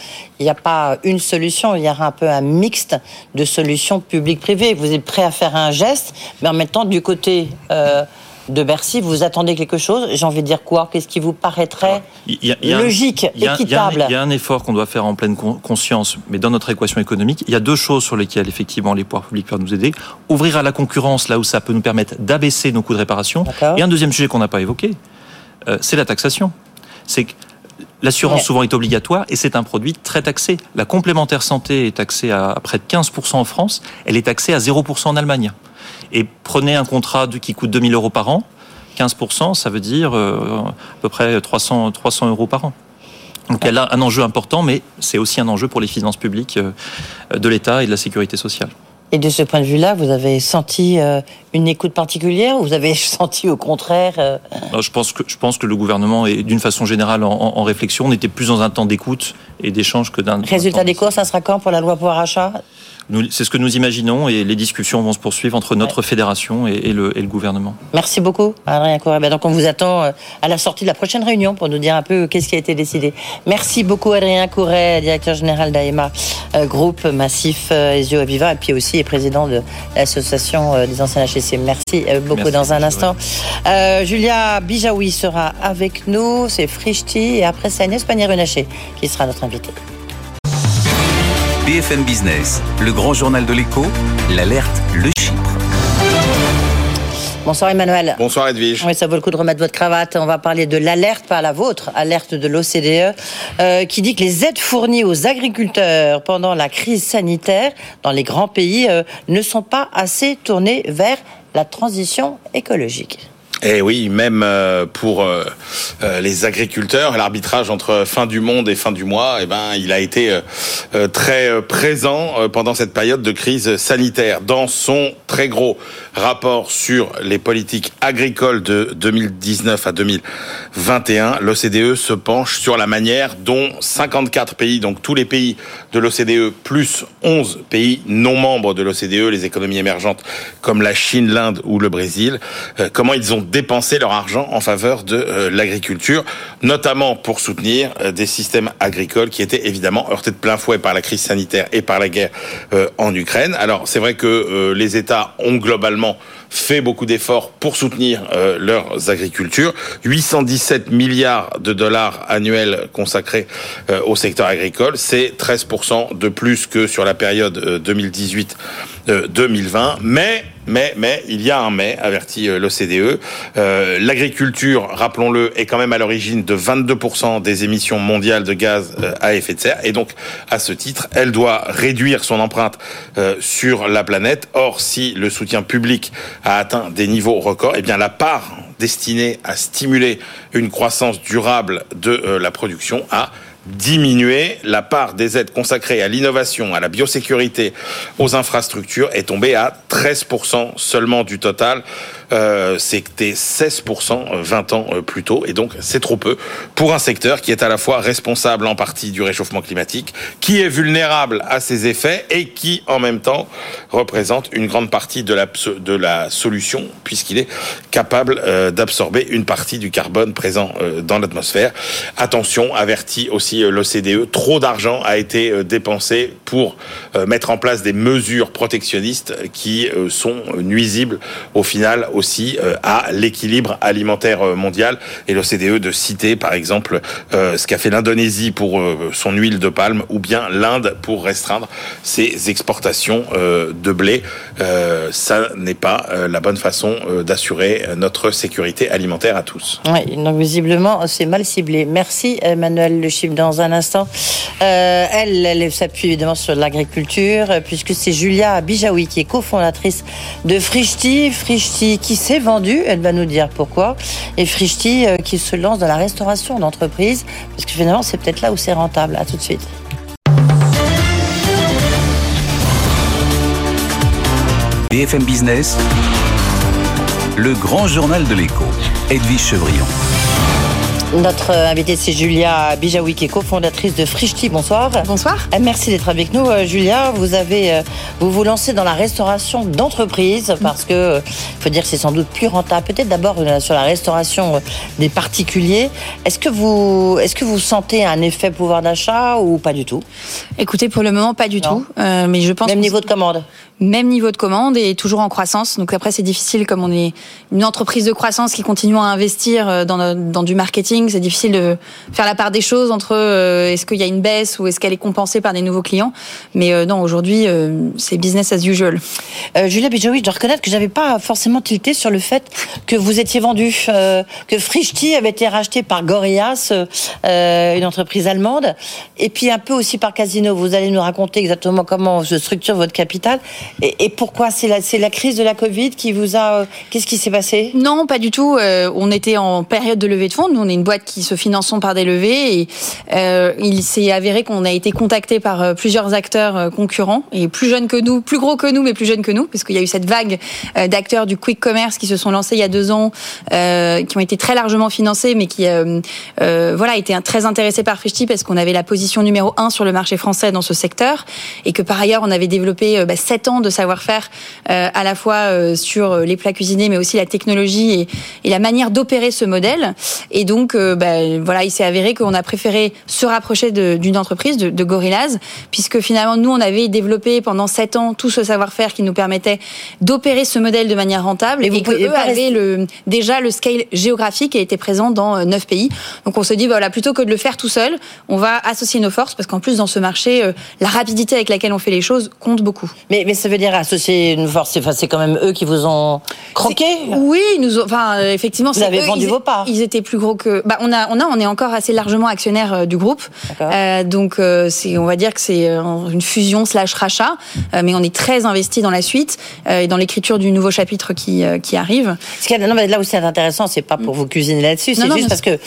il n'y a pas une solution, il y aura un peu un mixte de solutions publiques-privées. Vous êtes prêt à faire un geste, mais en même temps, du côté euh, de Bercy, vous attendez quelque chose. J'ai envie de dire quoi? Qu'est-ce qui vous paraîtrait logique, équitable? Il y, a un effort qu'on doit faire en pleine conscience, mais dans notre équation économique, il y a deux choses sur lesquelles effectivement les pouvoirs publics peuvent nous aider. Ouvrir à la concurrence là où ça peut nous permettre d'abaisser nos coûts de réparation. Et un deuxième sujet qu'on n'a pas évoqué, c'est la taxation. C'est que L'assurance souvent est obligatoire et c'est un produit très taxé. La complémentaire santé est taxée à près de 15% en France, elle est taxée à 0% en Allemagne. Et prenez un contrat qui coûte 2000 euros par an, 15%, ça veut dire euh, à peu près 300, 300 euros par an. Donc elle a un enjeu important, mais c'est aussi un enjeu pour les finances publiques euh, de l'État et de la sécurité sociale. Et de ce point de vue-là, vous avez senti euh, une écoute particulière ou vous avez senti au contraire euh, je, pense que, je pense que le gouvernement est d'une façon générale en, réflexion. On était plus dans un temps d'écoute et d'échange que d'un... Résultat des cours, ça sera quand pour la loi pouvoir achat c'est ce que nous imaginons et les discussions vont se poursuivre entre notre fédération et, le, gouvernement. Merci beaucoup, Adrien Correa. Ben, donc on vous attend euh, à la sortie de la prochaine réunion pour nous dire un peu qu'est-ce qui a été décidé. Merci beaucoup, Adrien Couret, directeur général d'AEMA, euh, groupe massif euh, Ezio Aviva, et puis aussi président de l'association des anciens HEC. Merci beaucoup dans un instant. Julia Bijaoui sera avec nous, c'est Frichti, et après c'est Agnès Pannier-Runacher qui sera notre invitée. BFM Business, le grand journal de l'écho, l'alerte Le Chypre. Bonsoir Emmanuel. Bonsoir Edwige. Oui, ça vaut le coup de remettre votre cravate. On va parler de l'alerte, pas la vôtre, alerte de l'OCDE, euh, qui dit que les aides fournies aux agriculteurs pendant la crise sanitaire dans les grands pays euh, ne sont pas assez tournées vers la transition écologique. Et eh oui, même euh, pour euh, euh, les agriculteurs, l'arbitrage entre fin du monde et fin du mois, eh ben, il a été très présent pendant cette période de crise sanitaire. Dans son très gros rapport sur les politiques agricoles de 2019 à 2021, l'OCDE se penche sur la manière dont 54 pays, donc tous les pays de l'OCDE, plus 11 pays non membres de l'OCDE, les économies émergentes comme la Chine, l'Inde ou le Brésil, comment ils ont dépenser leur argent en faveur de euh, l'agriculture, notamment pour soutenir euh, des systèmes agricoles qui étaient évidemment heurtés de plein fouet par la crise sanitaire et par la guerre euh, en Ukraine. Alors c'est vrai que les États ont globalement fait beaucoup d'efforts pour soutenir leurs agricultures. 817 milliards de dollars annuels consacrés au secteur agricole, c'est 13% de plus que sur la période 2018-2020. Mais mais, mais, il y a un mais, avertit euh, l'OCDE. Euh, L'agriculture, rappelons-le, est quand même à l'origine de 22% des émissions mondiales de gaz euh, à effet de serre. Et donc, à ce titre, elle doit réduire son empreinte sur la planète. Or, si le soutien public a atteint des niveaux records, eh bien, la part destinée à stimuler une croissance durable de la production a diminuer. La part des aides consacrées à l'innovation, à la biosécurité, aux infrastructures est tombée à 13% seulement du total euh, c'était 16% 20 ans euh, plus tôt, et donc c'est trop peu pour un secteur qui est à la fois responsable en partie du réchauffement climatique, qui est vulnérable à ses effets et qui en même temps représente une grande partie de la, solution, puisqu'il est capable euh, d'absorber une partie du carbone présent dans l'atmosphère. Attention, avertit aussi l'OCDE, trop d'argent a été dépensé pour mettre en place des mesures protectionnistes qui sont nuisibles au final aussi euh, à l'équilibre alimentaire euh, mondial et l'OCDE de citer par exemple euh, ce qu'a fait l'Indonésie pour son huile de palme ou bien l'Inde pour restreindre ses exportations de blé. ça n'est pas la bonne façon d'assurer notre sécurité alimentaire à tous. Oui, donc visiblement c'est mal ciblé. Merci Emmanuel Le Chip. Dans un instant, elle, elle s'appuie évidemment sur l'agriculture puisque c'est Julia Bijaoui qui est cofondatrice de Frichti. Frichti qui s'est vendu, elle va nous dire pourquoi, et Frichti euh, qui se lance dans la restauration d'entreprise, parce que finalement c'est peut-être là où c'est rentable. À tout de suite. BFM Business, le grand journal de l'écho, Edwige Chevrillon. Notre invitée, c'est Julia Bijawi, qui est cofondatrice de Frichti. Bonsoir. Bonsoir. Euh, Merci d'être avec nous. Euh, Julia, vous avez, euh, vous vous lancez dans la restauration d'entreprise parce que, il faut dire que c'est sans doute plus rentable. Peut-être d'abord sur la restauration des particuliers. Est-ce que vous, est-ce que vous sentez un effet pouvoir d'achat ou pas du tout? Écoutez, pour le moment, pas du tout. Euh, mais je pense Même niveau de commande? Même niveau de commande et toujours en croissance. Donc après, c'est difficile comme on est une entreprise de croissance qui continue à investir euh, dans, dans du marketing. C'est difficile de faire la part des choses entre euh, est-ce qu'il y a une baisse ou est-ce qu'elle est compensée par des nouveaux clients. Mais euh, non, aujourd'hui, euh, c'est business as usual. Euh, Julia Bijoui, je dois reconnaître que j'avais pas forcément tilté sur le fait que vous étiez vendu, euh, que Frischti avait été racheté par Gorillaz, euh, une entreprise allemande, et puis un peu aussi par Casino. Vous allez nous raconter exactement comment se structure votre capital et, pourquoi c'est la, crise de la Covid qui vous a. euh, Qu'est-ce qui s'est passé? Non, pas du tout. Euh, on était en période de levée de fonds. Nous, on est une boîte qui se finançons par des levées et euh, il s'est avéré qu'on a été contacté par plusieurs acteurs concurrents et plus jeunes que nous, plus gros que nous, mais plus jeunes que nous, parce qu'il y a eu cette vague d'acteurs du quick commerce qui se sont lancés il y a deux ans, qui ont été très largement financés, mais qui voilà étaient très intéressés par Frishti parce qu'on avait la position numéro un sur le marché français dans ce secteur et que par ailleurs on avait développé bah, ans de savoir-faire euh, à la fois euh, sur euh, les plats cuisinés, mais aussi la technologie et, et la manière d'opérer ce modèle. Et donc, euh, bah, voilà, il s'est avéré qu'on a préféré se rapprocher d'une entreprise, de, de Gorillaz, puisque finalement, nous, on avait développé pendant sept ans tout ce savoir-faire qui nous permettait d'opérer ce modèle de manière rentable et, vous que pouvez eux avaient le, déjà le scale géographique et étaient présents dans euh, neuf pays. Donc, on se dit, bah, voilà, plutôt que de le faire tout seul, on va associer nos forces, parce qu'en plus, dans ce marché, euh, la rapidité avec laquelle on fait les choses compte beaucoup. mais, mais ça veut dire associer une force, c'est enfin, c'est quand même eux qui vous ont croqué Oui, nous enfin, euh, effectivement, Vous avez eux, vendu ils, vos parts. Ils étaient plus gros que. Bah, on a, on a, on est encore assez largement actionnaire euh, du groupe. Euh, donc, euh, c'est, on va dire que c'est une fusion slash rachat, euh, mais on est très investi dans la suite et dans l'écriture du nouveau chapitre qui, qui arrive. Ce a- non, mais là où c'est intéressant, c'est pas pour vous cuisiner là-dessus, c'est non, juste parce que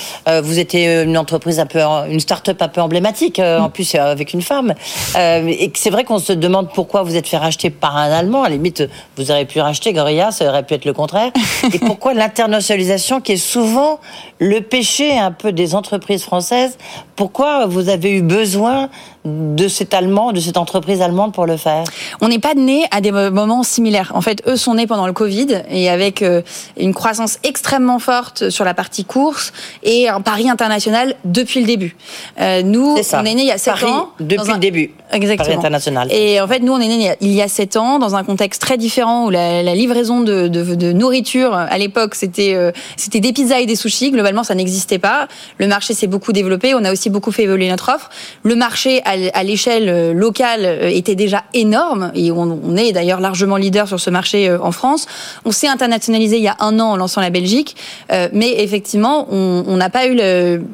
vous étiez une entreprise un peu, une start-up un peu emblématique, en plus euh, avec une femme. Et c'est vrai qu'on se demande pourquoi vous êtes fait racheter par un Allemand. À la limite, vous auriez pu racheter Gorilla, ça aurait pu être le contraire. et pourquoi l'internationalisation, qui est souvent le péché un peu des entreprises françaises. Pourquoi vous avez eu besoin de cet Allemand, de cette entreprise allemande pour le faire? On n'est pas nés à des moments similaires. En fait, eux sont nés pendant le Covid et avec euh, une croissance extrêmement forte sur la partie course et un pari international depuis le début. Euh, nous, on est nés il y a 7 Paris ans. depuis un- le début. Exactement. Paris international. Et en fait, nous, on est nés il y a- il y a 7 ans dans un contexte très différent où la, livraison de, nourriture à l'époque, c'était euh, c'était des pizzas et des sushis. Globalement, ça n'existait pas. Le marché s'est beaucoup développé. On a aussi beaucoup fait évoluer notre offre. Le marché à, l'échelle euh, locale euh, était déjà énorme et on, est d'ailleurs largement leader sur ce marché en France. On s'est internationalisé il y a un an en lançant la Belgique, mais effectivement, on n'a pas eu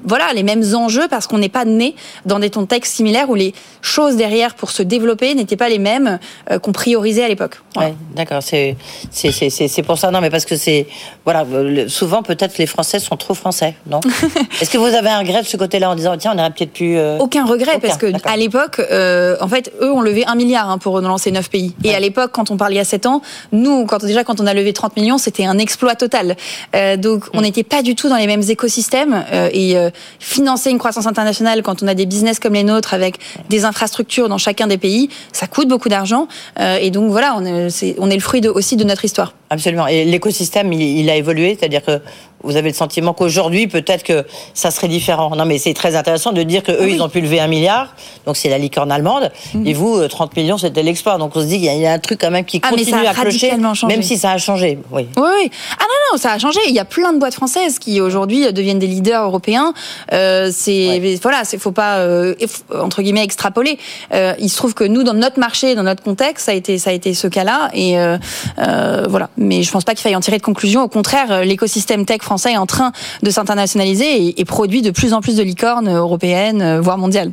voilà, les mêmes enjeux parce qu'on n'est pas né dans des contextes similaires où les choses derrière pour se développer n'étaient pas les mêmes euh, qu'on priorisait à l'époque. Voilà. Ouais, d'accord. C'est c'est c'est c'est pour ça non, mais parce que c'est voilà. Souvent peut-être les Français sont trop français, non Est-ce que vous avez un regret de ce côté-là en disant tiens on aurait peut-être pu euh, Aucun regret Aucun, parce que d'accord. à l'époque, euh, en fait, eux ont levé un milliard hein, pour relancer neuf pays. Et à l'époque, quand on parlait il y a 7 ans, nous, quand déjà quand on a levé 30 millions, c'était un exploit total. Euh, donc, Mm. on n'était pas du tout dans les mêmes écosystèmes et financer une croissance internationale quand on a des business comme les nôtres avec des infrastructures dans chacun des pays, ça coûte beaucoup d'argent. Euh, et donc voilà, on est, on est le fruit de, aussi de notre histoire. Absolument. Et l'écosystème, il, il a évolué, c'est-à-dire que vous avez le sentiment qu'aujourd'hui, peut-être que ça serait différent. Non, mais c'est très intéressant de dire que eux, ils ont pu lever un milliard, donc c'est la licorne allemande, et vous, euh, 30 millions, c'était l'exploit. Donc on se dit qu'il y a- il y, a un truc quand même qui Ah, mais ça continue a à clocher, changé. même si ça a changé. Oui. Oui, oui. Ah non, non, ça a changé. Il y a plein de boîtes françaises qui aujourd'hui deviennent des leaders européens. Euh, c'est voilà, c'est faut pas euh, entre guillemets extrapoler. Euh, il se trouve que nous, dans notre marché, dans notre contexte, ça a été ça a été ce cas-là. Et euh, euh, voilà. Mais je pense pas qu'il faille en tirer de conclusion. Au contraire, euh, l'écosystème tech français est en train de s'internationaliser et, produit de plus en plus de licornes européennes, euh, voire mondiales.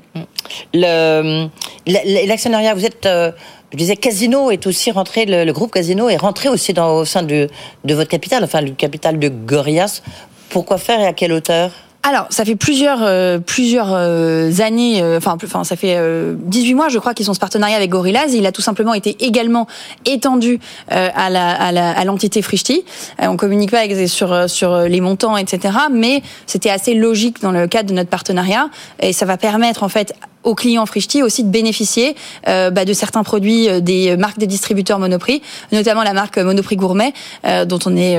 Le- la- L'actionnariat, vous êtes, euh, je disais, Casino est aussi rentré, le, groupe Casino est rentré aussi au sein de, votre capital, enfin le capital de Gorillaz. Pourquoi faire et à quelle hauteur? Alors, ça fait plusieurs euh, plusieurs euh, années, euh, enfin, enfin, ça fait 18 mois, je crois, qu'ils ont ce partenariat avec Gorillaz. il a tout simplement été également étendu à la à l'entité Frishti. on communique pas sur sur les montants, etc. Mais c'était assez logique dans le cadre de notre partenariat, et ça va permettre en fait aux clients Frishti aussi de bénéficier bah, de certains produits des marques des distributeurs Monoprix, notamment la marque Monoprix Gourmet, dont on est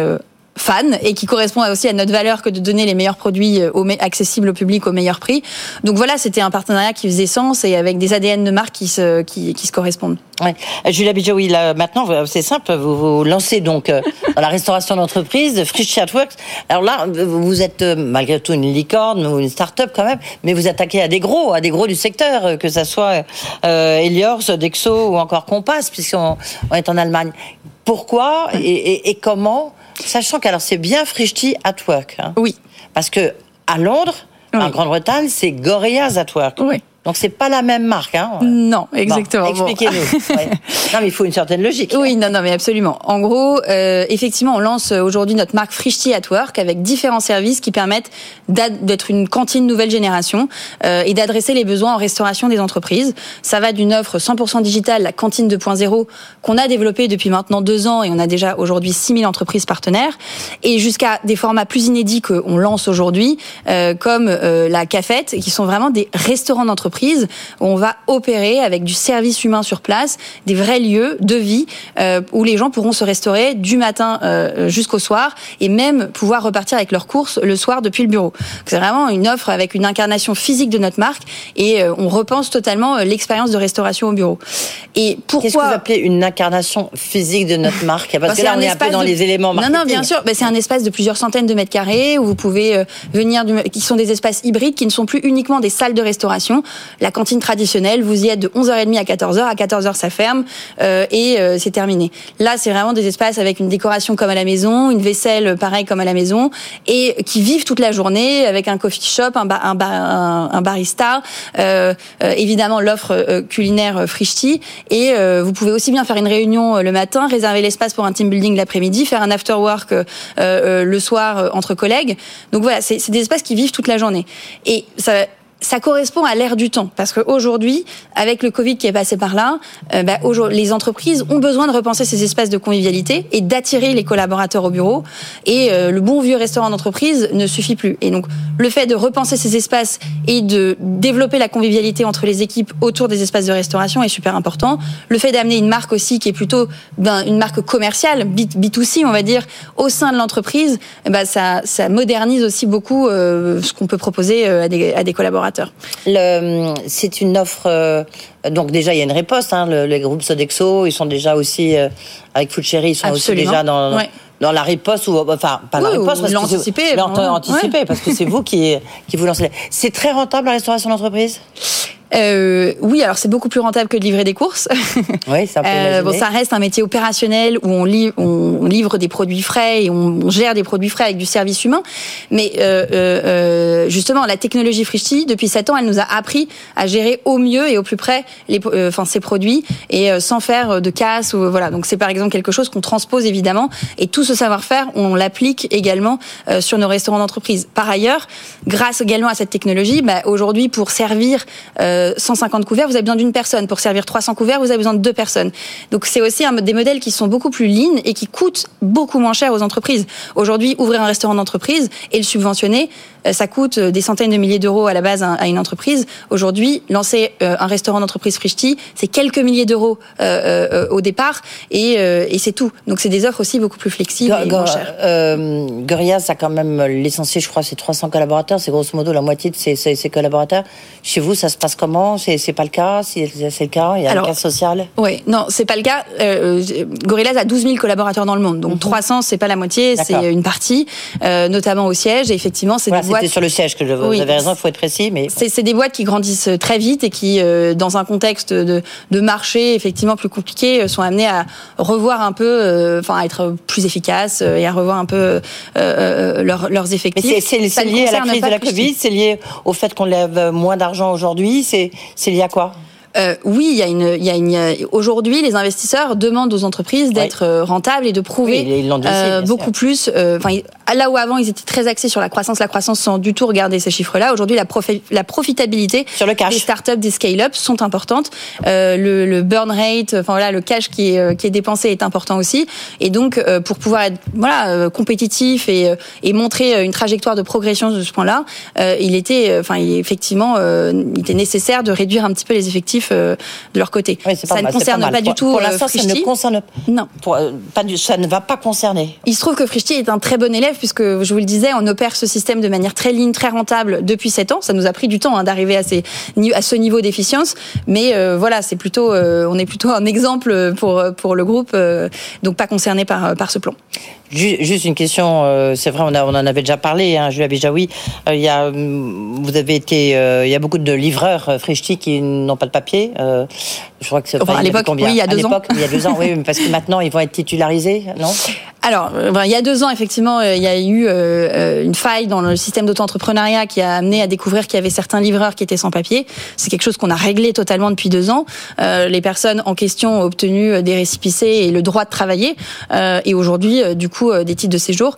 fan et qui correspond aussi à notre valeur que de donner les meilleurs produits euh, accessibles au public au meilleur prix. Donc voilà, c'était un partenariat qui faisait sens et avec des ADN de marque qui se, qui, qui se correspondent. Ouais. Euh, Julia Bidjaoui, là, maintenant, c'est simple, vous vous lancez donc euh, dans la restauration d'entreprise, Free Chat Works. Alors là, vous êtes malgré tout une licorne ou une start-up quand même, mais vous attaquez à des gros, à des gros du secteur, que ça soit euh, Eliors, Dexo ou encore Compass, puisqu'on on est en Allemagne. Pourquoi et, et comment Sachant qu'alors c'est bien Frishti at Work. Hein. Oui. Parce que à Londres, en Grande-Bretagne, c'est Gorillaz at Work. Oui. Donc c'est pas la même marque, hein Non, exactement. Expliquez-nous. Non, mais il faut une certaine logique. Oui, non, non, mais absolument. En gros, euh, effectivement, on lance aujourd'hui notre marque Frishti at Work avec différents services qui permettent d'être une cantine nouvelle génération euh, et d'adresser les besoins en restauration des entreprises. Ça va d'une offre 100% digitale, la cantine 2.0, qu'on a développée depuis maintenant deux ans et on a déjà aujourd'hui 6000 entreprises partenaires, et jusqu'à des formats plus inédits qu'on lance aujourd'hui, euh, comme euh, la cafette, qui sont vraiment des restaurants d'entreprise où on va opérer avec du service humain sur place, des vrais lieux de vie euh, où les gens pourront se restaurer du matin euh, jusqu'au soir et même pouvoir repartir avec leurs courses le soir depuis le bureau. C'est vraiment une offre avec une incarnation physique de notre marque et euh, on repense totalement l'expérience de restauration au bureau. Et pourquoi Qu'est-ce que vous appelez une incarnation physique de notre marque? Parce que là, on est un peu dans les éléments marketing. Non, non, bien sûr. Bah, c'est un espace de plusieurs centaines de mètres carrés où vous pouvez venir, du... qui sont des espaces hybrides, qui ne sont plus uniquement des salles de restauration, la cantine traditionnelle, vous y êtes de 11h30 à 14h, à 14h ça ferme euh, et euh, c'est terminé. Là, c'est vraiment des espaces avec une décoration comme à la maison, une vaisselle pareil comme à la maison et qui vivent toute la journée avec un coffee shop, un, un, un, barista, euh, évidemment l'offre culinaire Frishti et vous pouvez aussi bien faire une réunion le matin, réserver l'espace pour un team building l'après-midi, faire un after work le soir entre collègues. Donc voilà, c'est des espaces qui vivent toute la journée. Et ça ça correspond à l'ère du temps. Parce qu'aujourd'hui, avec le Covid qui est passé par là, euh, bah, les entreprises ont besoin de repenser ces espaces de convivialité et d'attirer les collaborateurs au bureau. Et euh, le bon vieux restaurant d'entreprise ne suffit plus. Et donc, le fait de repenser ces espaces et de développer la convivialité entre les équipes autour des espaces de restauration est super important. Le fait d'amener une marque aussi qui est plutôt ben, une marque commerciale, B2C, on va dire, au sein de l'entreprise, bah, ça, ça modernise aussi beaucoup euh, ce qu'on peut proposer à des, à des collaborateurs. C'est une offre. Euh, donc déjà, il y a une riposte. Hein, le, les groupes Sodexo, ils sont déjà aussi euh, avec Food ils sont aussi déjà dans. Dans la riposte ou enfin pas la riposte parce l'anticiper anticiper parce que c'est vous qui qui vous lancez. C'est très rentable la restauration d'entreprise? Euh, oui, alors c'est beaucoup plus rentable que de livrer des courses. Oui, ça euh, bon, ça reste un métier opérationnel où on, livre, on livre des produits frais et on, gère des produits frais avec du service humain. Mais euh, euh, justement, la technologie Frishti, depuis 7 ans, elle nous a appris à gérer au mieux et au plus près les, enfin, ces produits et sans faire de casse. Ou, voilà. Donc c'est par exemple quelque chose qu'on transpose évidemment et tout ce savoir-faire, on l'applique également sur nos restaurants d'entreprise. Par ailleurs, grâce également à cette technologie, bah, aujourd'hui pour servir 150 euh, couverts, vous avez besoin d'une personne. Pour servir 300 couverts, vous avez besoin de deux personnes. Donc c'est aussi des modèles qui sont beaucoup plus lean et qui coûtent beaucoup moins cher aux entreprises. Aujourd'hui, ouvrir un restaurant d'entreprise et le subventionner, euh, ça coûte euh, des centaines de milliers d'euros à la base à une entreprise. Aujourd'hui, lancer un restaurant d'entreprise Frishti, c'est quelques milliers d'euros au départ et, c'est tout. Donc c'est des offres aussi beaucoup plus flexibles et moins chères. Euh, a quand même l'essentiel, je crois, c'est 300 collaborateurs. C'est grosso modo la moitié de ses collaborateurs. Chez vous, ça se passe comment c'est pas le cas Si c'est le cas, il y a un cas social Oui, non, c'est pas le cas. Euh, Gorillaz a 12 000 collaborateurs dans le monde, donc 300, mhm. c'est pas la moitié, c'est une partie, euh, notamment au siège. Et effectivement, c'est des boîtes. Sur le siège que je, vous avez raison, il faut être précis, mais c'est des boîtes qui grandissent très vite et qui, euh, dans un contexte de, de, marché effectivement plus compliqué, euh, sont amenées à revoir un peu, euh, enfin, à être plus efficaces et à revoir un peu leur, leurs effectifs. C'est lié à la crise de la Covid, c'est lié au fait qu'on lève moins d'argent aujourd'hui, c'est lié à quoi euh, oui, il y a une, il y a une. Aujourd'hui, les investisseurs demandent aux entreprises d'être euh, rentables et de prouver Oui, euh, beaucoup plus. euh, Enfin, là où avant ils étaient très axés sur la croissance, la croissance sans du tout regarder ces chiffres-là. Aujourd'hui, la, profi- la profitabilité sur le cash. des startups, des scale-up sont importantes. Euh, le, le burn rate, enfin voilà, le cash qui est qui est dépensé est important aussi. Et donc, euh, pour pouvoir être voilà compétitif et et montrer une trajectoire de progression de ce point-là, euh, il était, enfin, il- effectivement, euh, il était nécessaire de réduire un petit peu les effectifs euh, de leur côté. pas ça ne mal, concerne pas du Pour- tout. pour euh, l'instant, ça ne concerne non. Pour, euh, pas du, ça ne va pas concerner. Il se trouve que Frishti est un très bon élève puisque je vous le disais, on opère ce système de manière très ligne, très rentable depuis 7 ans. Ça nous a pris du temps hein, d'arriver à, ces, ni- à ce niveau d'efficience, mais euh, voilà, c'est plutôt, euh, on est plutôt un exemple pour pour le groupe, euh, donc pas concerné par par ce plan. Ju- Juste une question, c'est vrai, on, a, on en avait déjà parlé, hein, Julia Bijawi. Euh, il y a, hum, vous avez été, il y a beaucoup de livreurs Frishti qui n'ont pas de papier. Euh, je crois que c'est Enfin, à l'époque, oui, il y a À deux ans. Il y a deux ans, oui, parce que maintenant ils vont être titularisés, non? Alors, euh, ben, il y a deux ans, effectivement, euh, il y a eu une faille dans le système d'auto-entrepreneuriat qui a amené à découvrir qu'il y avait certains livreurs qui étaient sans papier. C'est quelque chose qu'on a réglé totalement depuis deux ans. Les personnes en question ont obtenu des récipicés et le droit de travailler. Et aujourd'hui, du coup, des titres de séjour.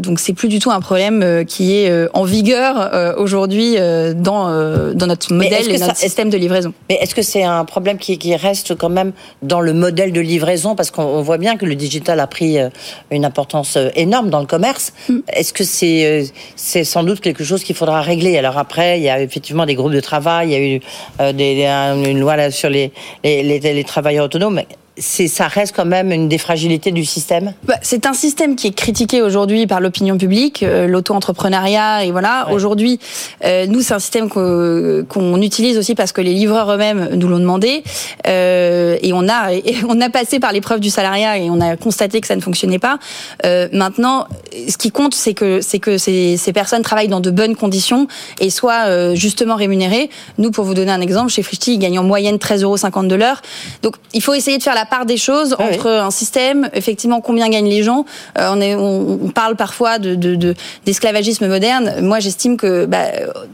Donc, c'est plus du tout un problème qui est en vigueur aujourd'hui dans, dans notre modèle et notre ça- système de livraison. Mais est-ce que c'est un problème qui, qui reste quand même dans le modèle de livraison? Parce qu'on on voit bien que le digital a pris euh, une importance euh, énorme dans le commerce. Mm. Est-ce que c'est euh, c'est sans doute quelque chose qu'il faudra régler? Alors après, il y a effectivement des groupes de travail, il y a eu des, une loi sur les, les, les, les travailleurs autonomes. C'est- Ça reste quand même une des fragilités du système? Bah, c'est un système qui est critiqué aujourd'hui par l'opinion publique, euh, l'auto-entrepreneuriat et voilà. Aujourd'hui, euh, nous c'est un système qu'on qu'on utilise aussi parce que les livreurs eux-mêmes nous l'ont demandé euh, et on a et on a passé par l'épreuve du salariat et on a constaté que ça ne fonctionnait pas. Euh, maintenant, ce qui compte, c'est que c'est que ces, ces personnes travaillent dans de bonnes conditions et soient euh, justement rémunérées. Nous, pour vous donner un exemple, chez Frishti, ils gagnent en moyenne 13,50 euros de l'heure. Donc, il faut essayer de faire la part des choses Ah entre un système, effectivement, combien gagnent les gens. Euh, on, est, on, on parle parfois de, de, de- d'esclavagisme moderne. Moi, j'estime que, bah,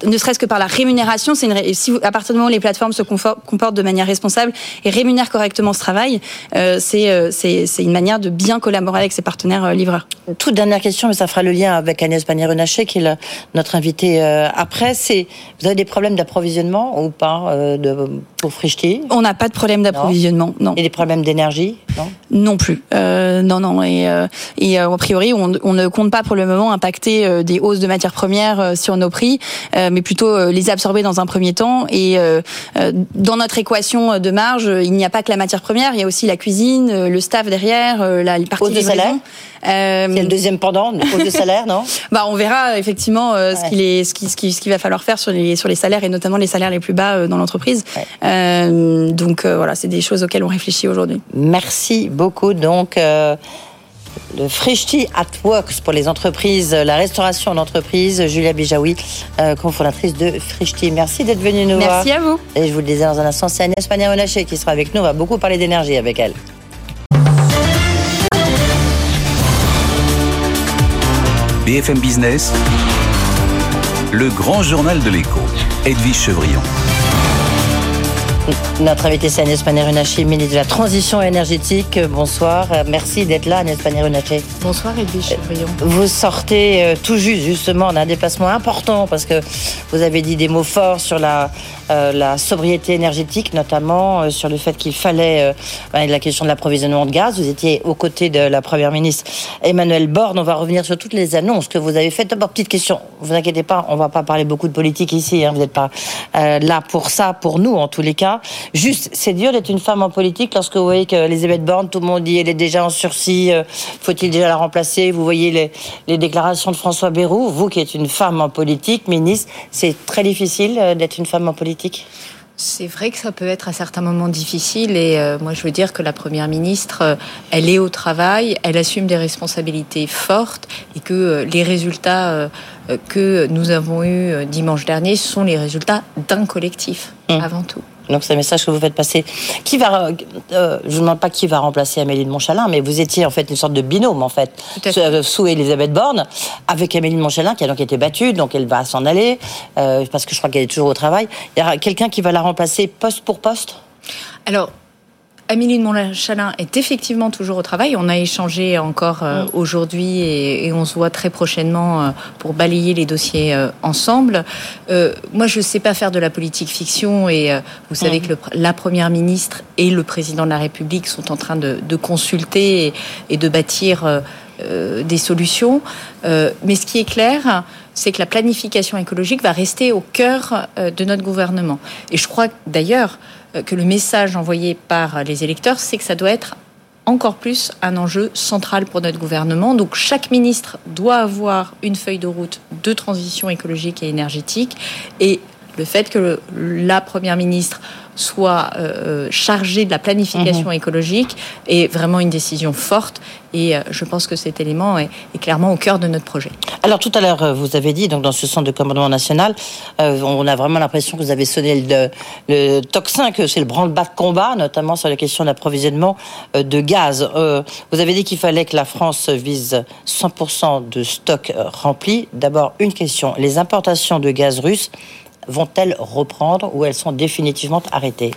ne serait-ce que par la rémunération, c'est une, ré- si vous- à partir du moment où les plateformes se comportent de manière responsable et rémunèrent correctement ce travail, euh, c'est, euh, c'est, une manière de bien collaborer avec ses partenaires euh, livreurs. Toute dernière question, mais ça fera le lien avec Agnès Pannier-Runacher, qui est la- notre invitée euh, après. C'est, vous avez des problèmes d'approvisionnement ou pas de, pour On n'a pas de problème d'approvisionnement, non. Et des problèmes d'énergie, non? Non plus. Euh, non, non. Et, euh, et euh, a priori, on, on ne compte pas pour le moment impacter euh, des hausses de matières premières sur nos prix, mais plutôt les absorber dans un premier temps. Et dans notre équation de marge, il n'y a pas que la matière première, il y a aussi la cuisine, le staff derrière, la partie Hausse de salaire C'est le deuxième pendant, hausse de salaire, non? Bah, on verra effectivement ce qu'il est, ce qui, ce qui, ce qu'il va falloir faire sur les sur les salaires et notamment les salaires les plus bas dans l'entreprise. Euh, donc euh, voilà, c'est des choses auxquelles on réfléchit aujourd'hui. Merci beaucoup. Donc, euh, le Frishti at Works pour les entreprises, la restauration en entreprise, Julia Bijawi, euh, cofondatrice de Frishti. Merci d'être venue nous voir. Merci à vous. Et je vous le disais dans un instant, c'est Agnès Pannier-Runacher qui sera avec nous. On va beaucoup parler d'énergie avec elle. BFM Business, le grand journal de l'écho, Edwige Chevrillon. Notre invitée, c'est Agnès Pannier-Runacher, ministre de la Transition énergétique. Bonsoir. Euh, Merci d'être là, Agnès Pannier-Runacher. Bonsoir Edwige Chevrillon. Vous sortez euh, tout juste justement d'un déplacement important parce que vous avez dit des mots forts sur la, euh, la sobriété énergétique, notamment euh, sur le fait qu'il fallait euh, bah, la question de l'approvisionnement de gaz. Vous étiez aux côtés de la première ministre Emmanuel Borne. On va revenir sur toutes les annonces que vous avez faites. D'abord, petite question. Vous inquiétez pas, on va pas parler beaucoup de politique ici. hein. Vous n'êtes pas euh, là pour ça, pour nous en tous les cas. Juste, c'est dur d'être une femme en politique lorsque vous voyez que Elisabeth Borne, tout le monde dit elle est déjà en sursis. euh, Faut-il déjà la remplacer? Vous voyez les, les déclarations de François Bayrou. Vous qui êtes une femme en politique, ministre, c'est très difficile euh, d'être une femme en politique? C'est vrai que ça peut être à certains moments difficile et euh, moi je veux dire que la première ministre, elle est au travail, elle assume des responsabilités fortes et que euh, les résultats euh, que nous avons eus dimanche dernier sont les résultats d'un collectif avant tout. Donc c'est un message que vous faites passer. Qui va, euh, je ne demande pas qui va remplacer Amélie de Montchalin, mais vous étiez en fait une sorte de binôme en fait euh, sous Elisabeth Borne avec Amélie de Montchalin qui a donc été battue, donc elle va s'en aller euh, parce que je crois qu'elle est toujours au travail. Il y aura quelqu'un qui va la remplacer poste pour poste? Alors Amélie de Montchalin est effectivement toujours au travail. On a échangé encore euh, mm. aujourd'hui et, on se voit très prochainement euh, pour balayer les dossiers euh, ensemble. moi, je ne sais pas faire de la politique fiction et vous savez mm. que la Première ministre et le Président de la République sont en train de, consulter et, de bâtir des solutions. mais ce qui est clair, c'est que la planification écologique va rester au cœur de notre gouvernement. Et je crois d'ailleurs que le message envoyé par les électeurs, c'est que ça doit être encore plus un enjeu central pour notre gouvernement. Donc chaque ministre doit avoir une feuille de route de transition écologique et énergétique. Et le fait que la Première ministre soit euh, euh, chargée de la planification mhm. écologique est vraiment une décision forte et euh, je pense que cet élément est, clairement au cœur de notre projet. Alors tout à l'heure, vous avez dit, donc dans ce centre de commandement national, on a vraiment l'impression que vous avez sonné le, le tocsin, que c'est le branle-bas de combat, notamment sur la question d'approvisionnement de gaz. vous avez dit qu'il fallait que la France vise 100% de stock rempli. D'abord, une question. Les importations de gaz russe, vont-elles reprendre ou elles sont définitivement arrêtées?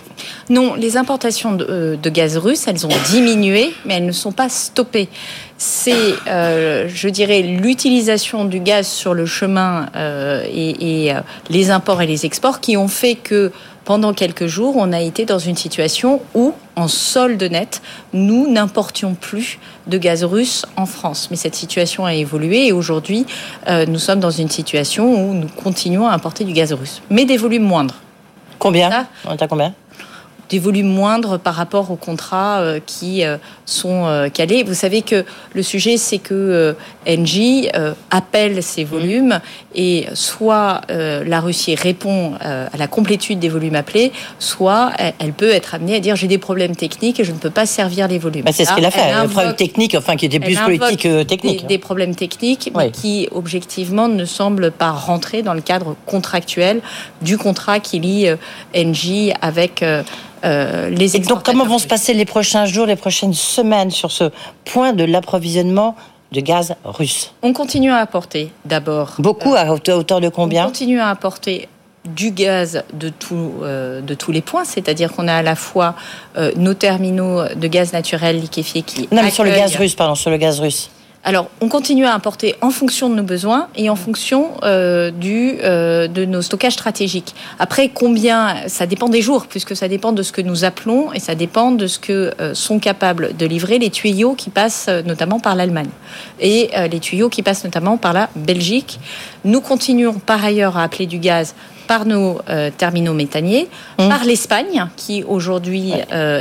Non, les importations de, euh, gaz russe, elles ont diminué, mais elles ne sont pas stoppées. C'est, euh, je dirais, l'utilisation du gaz sur le chemin euh, et les imports et les exports qui ont fait que pendant quelques jours, on a été dans une situation où, en solde net, nous n'importions plus de gaz russe en France. Mais cette situation a évolué et aujourd'hui, euh, nous sommes dans une situation où nous continuons à importer du gaz russe, mais des volumes moindres. Combien? On est à combien? Des volumes moindres par rapport aux contrats euh, qui euh, sont euh, calés. Vous savez que le sujet, c'est que Engie appelle ces volumes et soit la Russie répond à la complétude des volumes appelés, soit elle peut être amenée à dire j'ai des problèmes techniques et je ne peux pas servir les volumes. Bah, c'est ce qu'elle a fait, un problème technique, enfin qui était plus politique que technique. Des, problèmes techniques, mais qui objectivement ne semblent pas rentrer dans le cadre contractuel du contrat qui lie Engie avec euh, les Et donc, comment vont se passer les prochains jours, les prochaines semaines sur ce point de l'approvisionnement de gaz russe? On continue à apporter d'abord. Beaucoup, à hauteur de combien? On continue à apporter du gaz de, tout, euh, de tous les points, c'est-à-dire qu'on a à la fois euh, nos terminaux de gaz naturel liquéfié qui. Non, mais sur le gaz russe, pardon, sur le gaz russe. Alors, on continue à importer en fonction de nos besoins et en fonction euh, euh, de nos stockages stratégiques. Après, combien Ça dépend des jours, puisque ça dépend de ce que nous appelons et ça dépend de ce que euh, sont capables de livrer les tuyaux qui passent notamment par l'Allemagne et les tuyaux qui passent notamment par la Belgique. Nous continuons par ailleurs à appeler du gaz par nos terminaux méthaniers, mmh. par l'Espagne qui aujourd'hui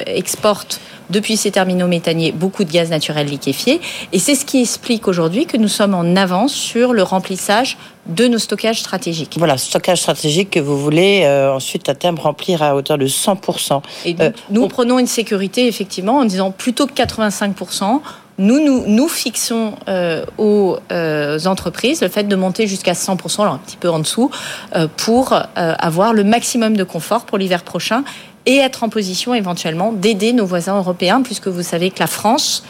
exporte depuis ces terminaux méthaniers beaucoup de gaz naturel liquéfié. Et c'est ce qui explique aujourd'hui que nous sommes en avance sur le remplissage de nos stockages stratégiques. Voilà, stockage stratégique que vous voulez euh, ensuite à terme remplir à hauteur de 100%. Et euh, nous, prenons une sécurité effectivement en disant plutôt que 85%. Nous, nous, nous fixons euh, aux entreprises le fait de monter jusqu'à 100%, alors un petit peu en dessous, pour avoir le maximum de confort pour l'hiver prochain et être en position éventuellement d'aider nos voisins européens, puisque vous savez que la France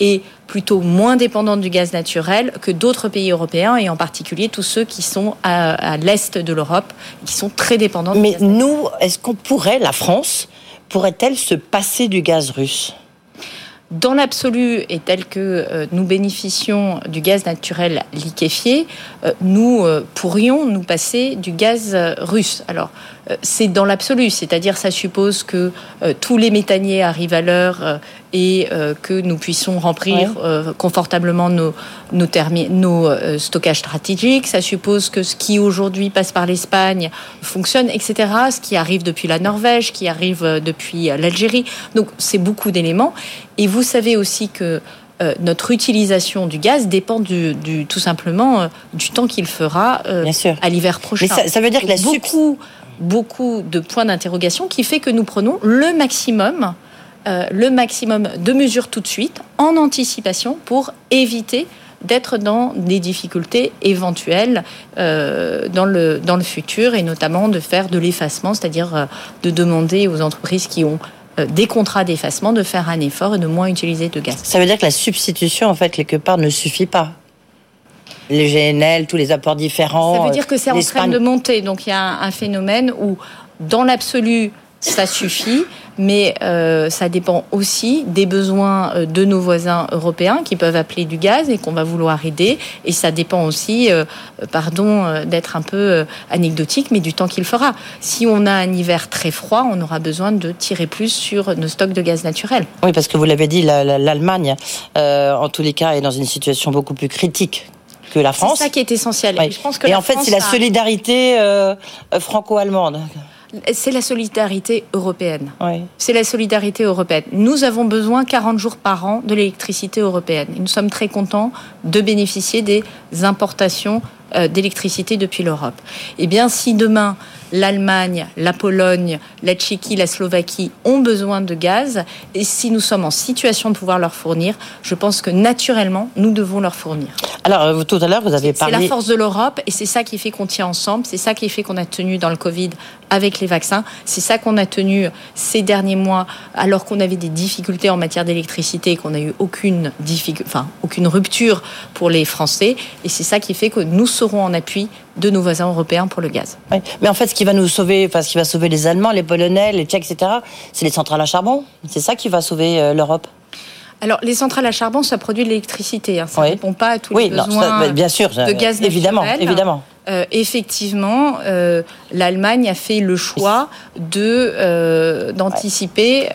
est plutôt moins dépendante du gaz naturel que d'autres pays européens, et en particulier tous ceux qui sont à, l'est de l'Europe, qui sont très dépendants. Mais nous, est-ce qu'on pourrait, la France, pourrait-elle se passer du gaz russe? Dans l'absolu, et tel que euh, nous bénéficions du gaz naturel liquéfié, euh, nous euh, pourrions nous passer du gaz russe. Alors, c'est dans l'absolu, c'est-à-dire ça suppose que tous les méthaniers arrivent à l'heure et que nous puissions remplir confortablement nos, nos, nos stockages stratégiques. Ça suppose que ce qui aujourd'hui passe par l'Espagne fonctionne, etc. Ce qui arrive depuis la Norvège, qui arrive depuis l'Algérie. Donc, c'est beaucoup d'éléments. Et vous savez aussi que euh, notre utilisation du gaz dépend du, tout simplement euh, du temps qu'il fera euh, à l'hiver prochain. Mais ça, veut dire que la beaucoup, beaucoup de points d'interrogation qui fait que nous prenons le maximum, le maximum de mesures tout de suite en anticipation pour éviter d'être dans des difficultés éventuelles euh, dans, le, dans le futur et notamment de faire de l'effacement, c'est-à-dire euh, de demander aux entreprises qui ont euh, des contrats d'effacement de faire un effort et de moins utiliser de gaz. Ça veut dire que la substitution, en fait, quelque part, ne suffit pas les GNL, tous les apports différents. Ça veut dire que c'est en train de monter. Donc il y a un phénomène où, dans l'absolu, ça suffit, mais euh, ça dépend aussi des besoins euh, de nos voisins européens qui peuvent appeler du gaz et qu'on va vouloir aider. Et ça dépend aussi, euh, pardon d'être un peu anecdotique, mais du temps qu'il fera. Si on a un hiver très froid, on aura besoin de tirer plus sur nos stocks de gaz naturel. Oui, parce que vous l'avez dit, l'Allemagne, en tous les cas, est dans une situation beaucoup plus critique que la France. C'est ça qui est essentiel. Je pense que et en fait, c'est la solidarité franco-allemande c'est la solidarité européenne. C'est la solidarité européenne. Nous avons besoin 40 jours par an de l'électricité européenne. Et nous sommes très contents de bénéficier des importations euh, d'électricité depuis l'Europe. Eh bien, si demain l'Allemagne, la Pologne, la Tchéquie, la Slovaquie ont besoin de gaz, et si nous sommes en situation de pouvoir leur fournir, je pense que naturellement, nous devons leur fournir. Alors, euh, tout à l'heure, vous avez parlé... C'est la force de l'Europe, et c'est ça qui fait qu'on tient ensemble, c'est ça qui fait qu'on a tenu dans le Covid avec les vaccins, c'est ça qu'on a tenu ces derniers mois, alors qu'on avait des difficultés en matière d'électricité et qu'on n'a eu aucune, enfin, aucune rupture pour les Français, et c'est ça qui fait que nous serons en appui de nos voisins européens pour le gaz. Mais en fait, ce qui va nous sauver, parce qu'il va sauver les Allemands, les Polonais, les Tchèques, etc., c'est les centrales à charbon. C'est ça qui va sauver euh, l'Europe. Alors, les centrales à charbon, ça produit de l'électricité. Hein. Ça ne répond pas à tous les besoins bien sûr, de gaz évidemment, Évidemment. Euh, effectivement, euh, l'Allemagne a fait le choix de d'anticiper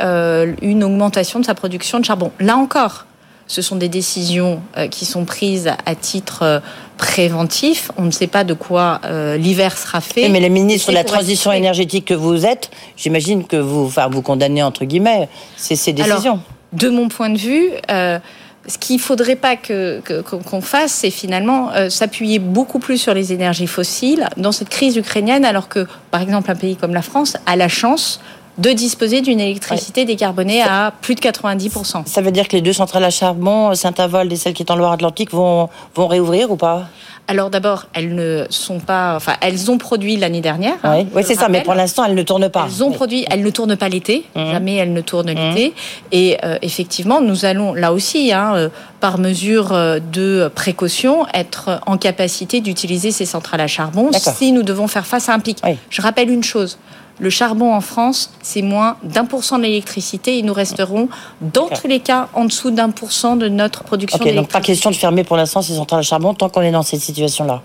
une augmentation de sa production de charbon. Là encore, ce sont des décisions qui sont prises à titre préventif. On ne sait pas de quoi euh, l'hiver sera fait. mais les ministres de la transition énergétique que vous êtes, j'imagine que vous, enfin, vous condamnez entre guillemets ces, décisions. de mon point de vue. Euh, ce qu'il ne faudrait pas que, qu'on fasse, c'est finalement euh, s'appuyer beaucoup plus sur les énergies fossiles dans cette crise ukrainienne, alors que, par exemple, un pays comme la France a la chance de disposer d'une électricité décarbonée à plus de 90%. Ça veut dire que les deux centrales à charbon, Saint-Avold et celle qui est en Loire-Atlantique, vont, vont réouvrir ou pas? Alors d'abord, elles ne sont pas, enfin, elles ont produit l'année dernière. Hein, oui, c'est ça, mais pour l'instant, elles ne tournent pas. Elles ont produit, elles ne tournent pas l'été, mmh. jamais elles ne tournent mmh. l'été. Et euh, effectivement, nous allons là aussi, hein, euh, par mesure euh, de précaution, être en capacité d'utiliser ces centrales à charbon si nous devons faire face à un pic. Je rappelle une chose le charbon en France, c'est moins d'un pour cent de l'électricité. Et nous resterons, dans tous les cas, en dessous d'un pour cent de notre production okay, Donc pas question de fermer pour l'instant ces centrales à charbon tant qu'on est dans cette situation-là.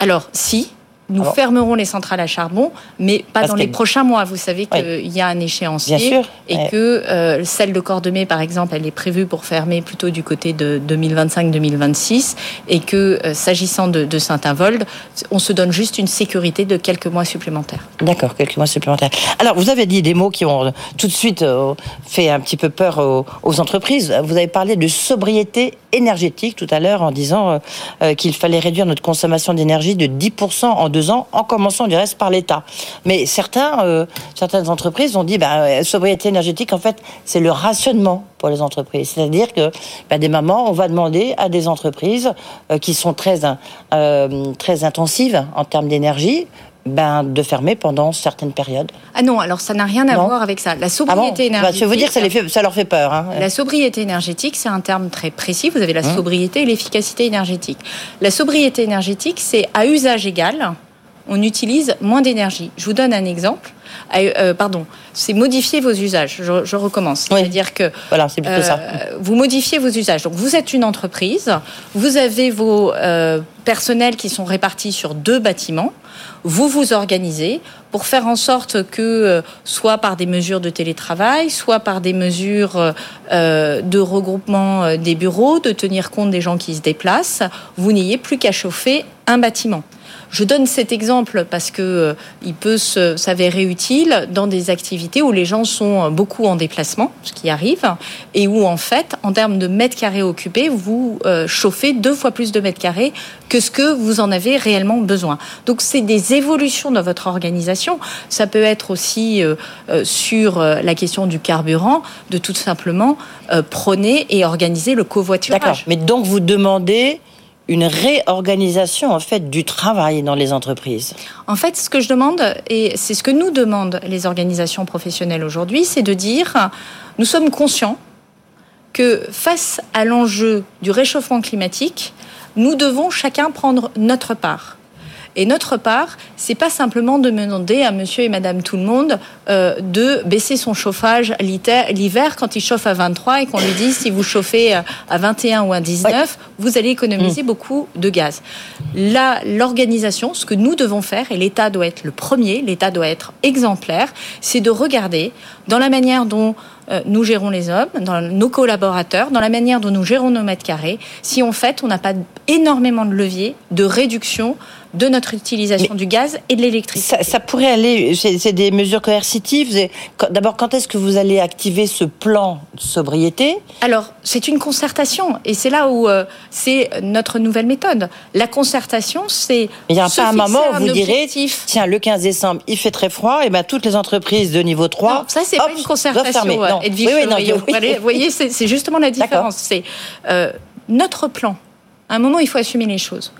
Alors, si, nous fermerons les centrales à charbon, mais pas dans les prochains mois. Vous savez qu'il y a un échéancier et que euh, celle de Cordemais, par exemple, elle est prévue pour fermer plutôt du côté de 2025-2026 et que euh, s'agissant de, Saint-Avold, on se donne juste une sécurité de quelques mois supplémentaires. D'accord, quelques mois supplémentaires. Alors, vous avez dit des mots qui ont tout de suite euh, fait un petit peu peur aux, aux, entreprises. Vous avez parlé de sobriété énergétique tout à l'heure en disant qu'il fallait réduire notre consommation d'énergie de 10% en deux ans, en commençant du reste par l'État. Mais certains, euh, certaines entreprises ont dit, bah, sobriété énergétique, en fait, c'est le rationnement pour les entreprises. C'est-à-dire que, bah, des moments, on va demander à des entreprises euh, qui sont très, très intensives en termes d'énergie, ben, de fermer pendant certaines périodes. Ah non, alors ça n'a rien à voir avec ça. La sobriété énergétique. Ah bah, je veux dire que ça, les ça leur fait peur. Hein. La sobriété énergétique, c'est un terme très précis. Vous avez la mmh. sobriété et l'efficacité énergétique. La sobriété énergétique, c'est à usage égal on utilise moins d'énergie. Je vous donne un exemple. Euh, euh, pardon, c'est modifier vos usages. Je, recommence. C'est-à-dire que voilà, c'est plutôt ça. Euh, vous modifiez vos usages. Donc vous êtes une entreprise, vous avez vos personnels qui sont répartis sur deux bâtiments. Vous vous organisez pour faire en sorte que, soit par des mesures de télétravail, soit par des mesures de regroupement des bureaux, de tenir compte des gens qui se déplacent, vous n'ayez plus qu'à chauffer un bâtiment. Je donne cet exemple parce que euh, il peut s'avérer utile dans des activités où les gens sont beaucoup en déplacement, ce qui arrive, et où en fait, en termes de mètres carrés occupés, vous euh, chauffez deux fois plus de mètres carrés que ce que vous en avez réellement besoin. Donc c'est des évolutions dans votre organisation. Ça peut être aussi euh, sur la question du carburant, de tout simplement prôner et organiser le covoiturage. D'accord. Mais donc vous demandez une réorganisation du travail dans les entreprises. En fait, ce que je demande et c'est ce que nous demandent les organisations professionnelles aujourd'hui, c'est de dire nous sommes conscients que face à l'enjeu du réchauffement climatique, nous devons chacun prendre notre part. Et notre part, c'est pas simplement de demander à monsieur et madame tout le monde euh, de baisser son chauffage l'hiver quand il chauffe à 23 et qu'on lui dise si vous chauffez à 21 ou à 19, vous allez économiser mm. beaucoup de gaz. Là, l'organisation, ce que nous devons faire, et l'État doit être le premier, l'État doit être exemplaire, c'est de regarder dans la manière dont euh, nous gérons les hommes, dans nos collaborateurs, dans la manière dont nous gérons nos mètres carrés, si en fait on n'a pas énormément de leviers de réduction de notre utilisation du gaz et de l'électricité. Ça, pourrait aller, c'est des mesures coercitives. D'abord, quand est-ce que vous allez activer ce plan de sobriété? Alors, c'est une concertation et c'est là où euh, c'est notre nouvelle méthode. La concertation, c'est. Il n'y a pas un moment où vous direz tiens, le 15 décembre, il fait très froid, et ben toutes les entreprises de niveau 3. Non, ça, c'est pas une concertation. Non. oui, oui, non, vous voyez, c'est justement la différence. C'est euh, notre plan. À un moment, il faut assumer les choses.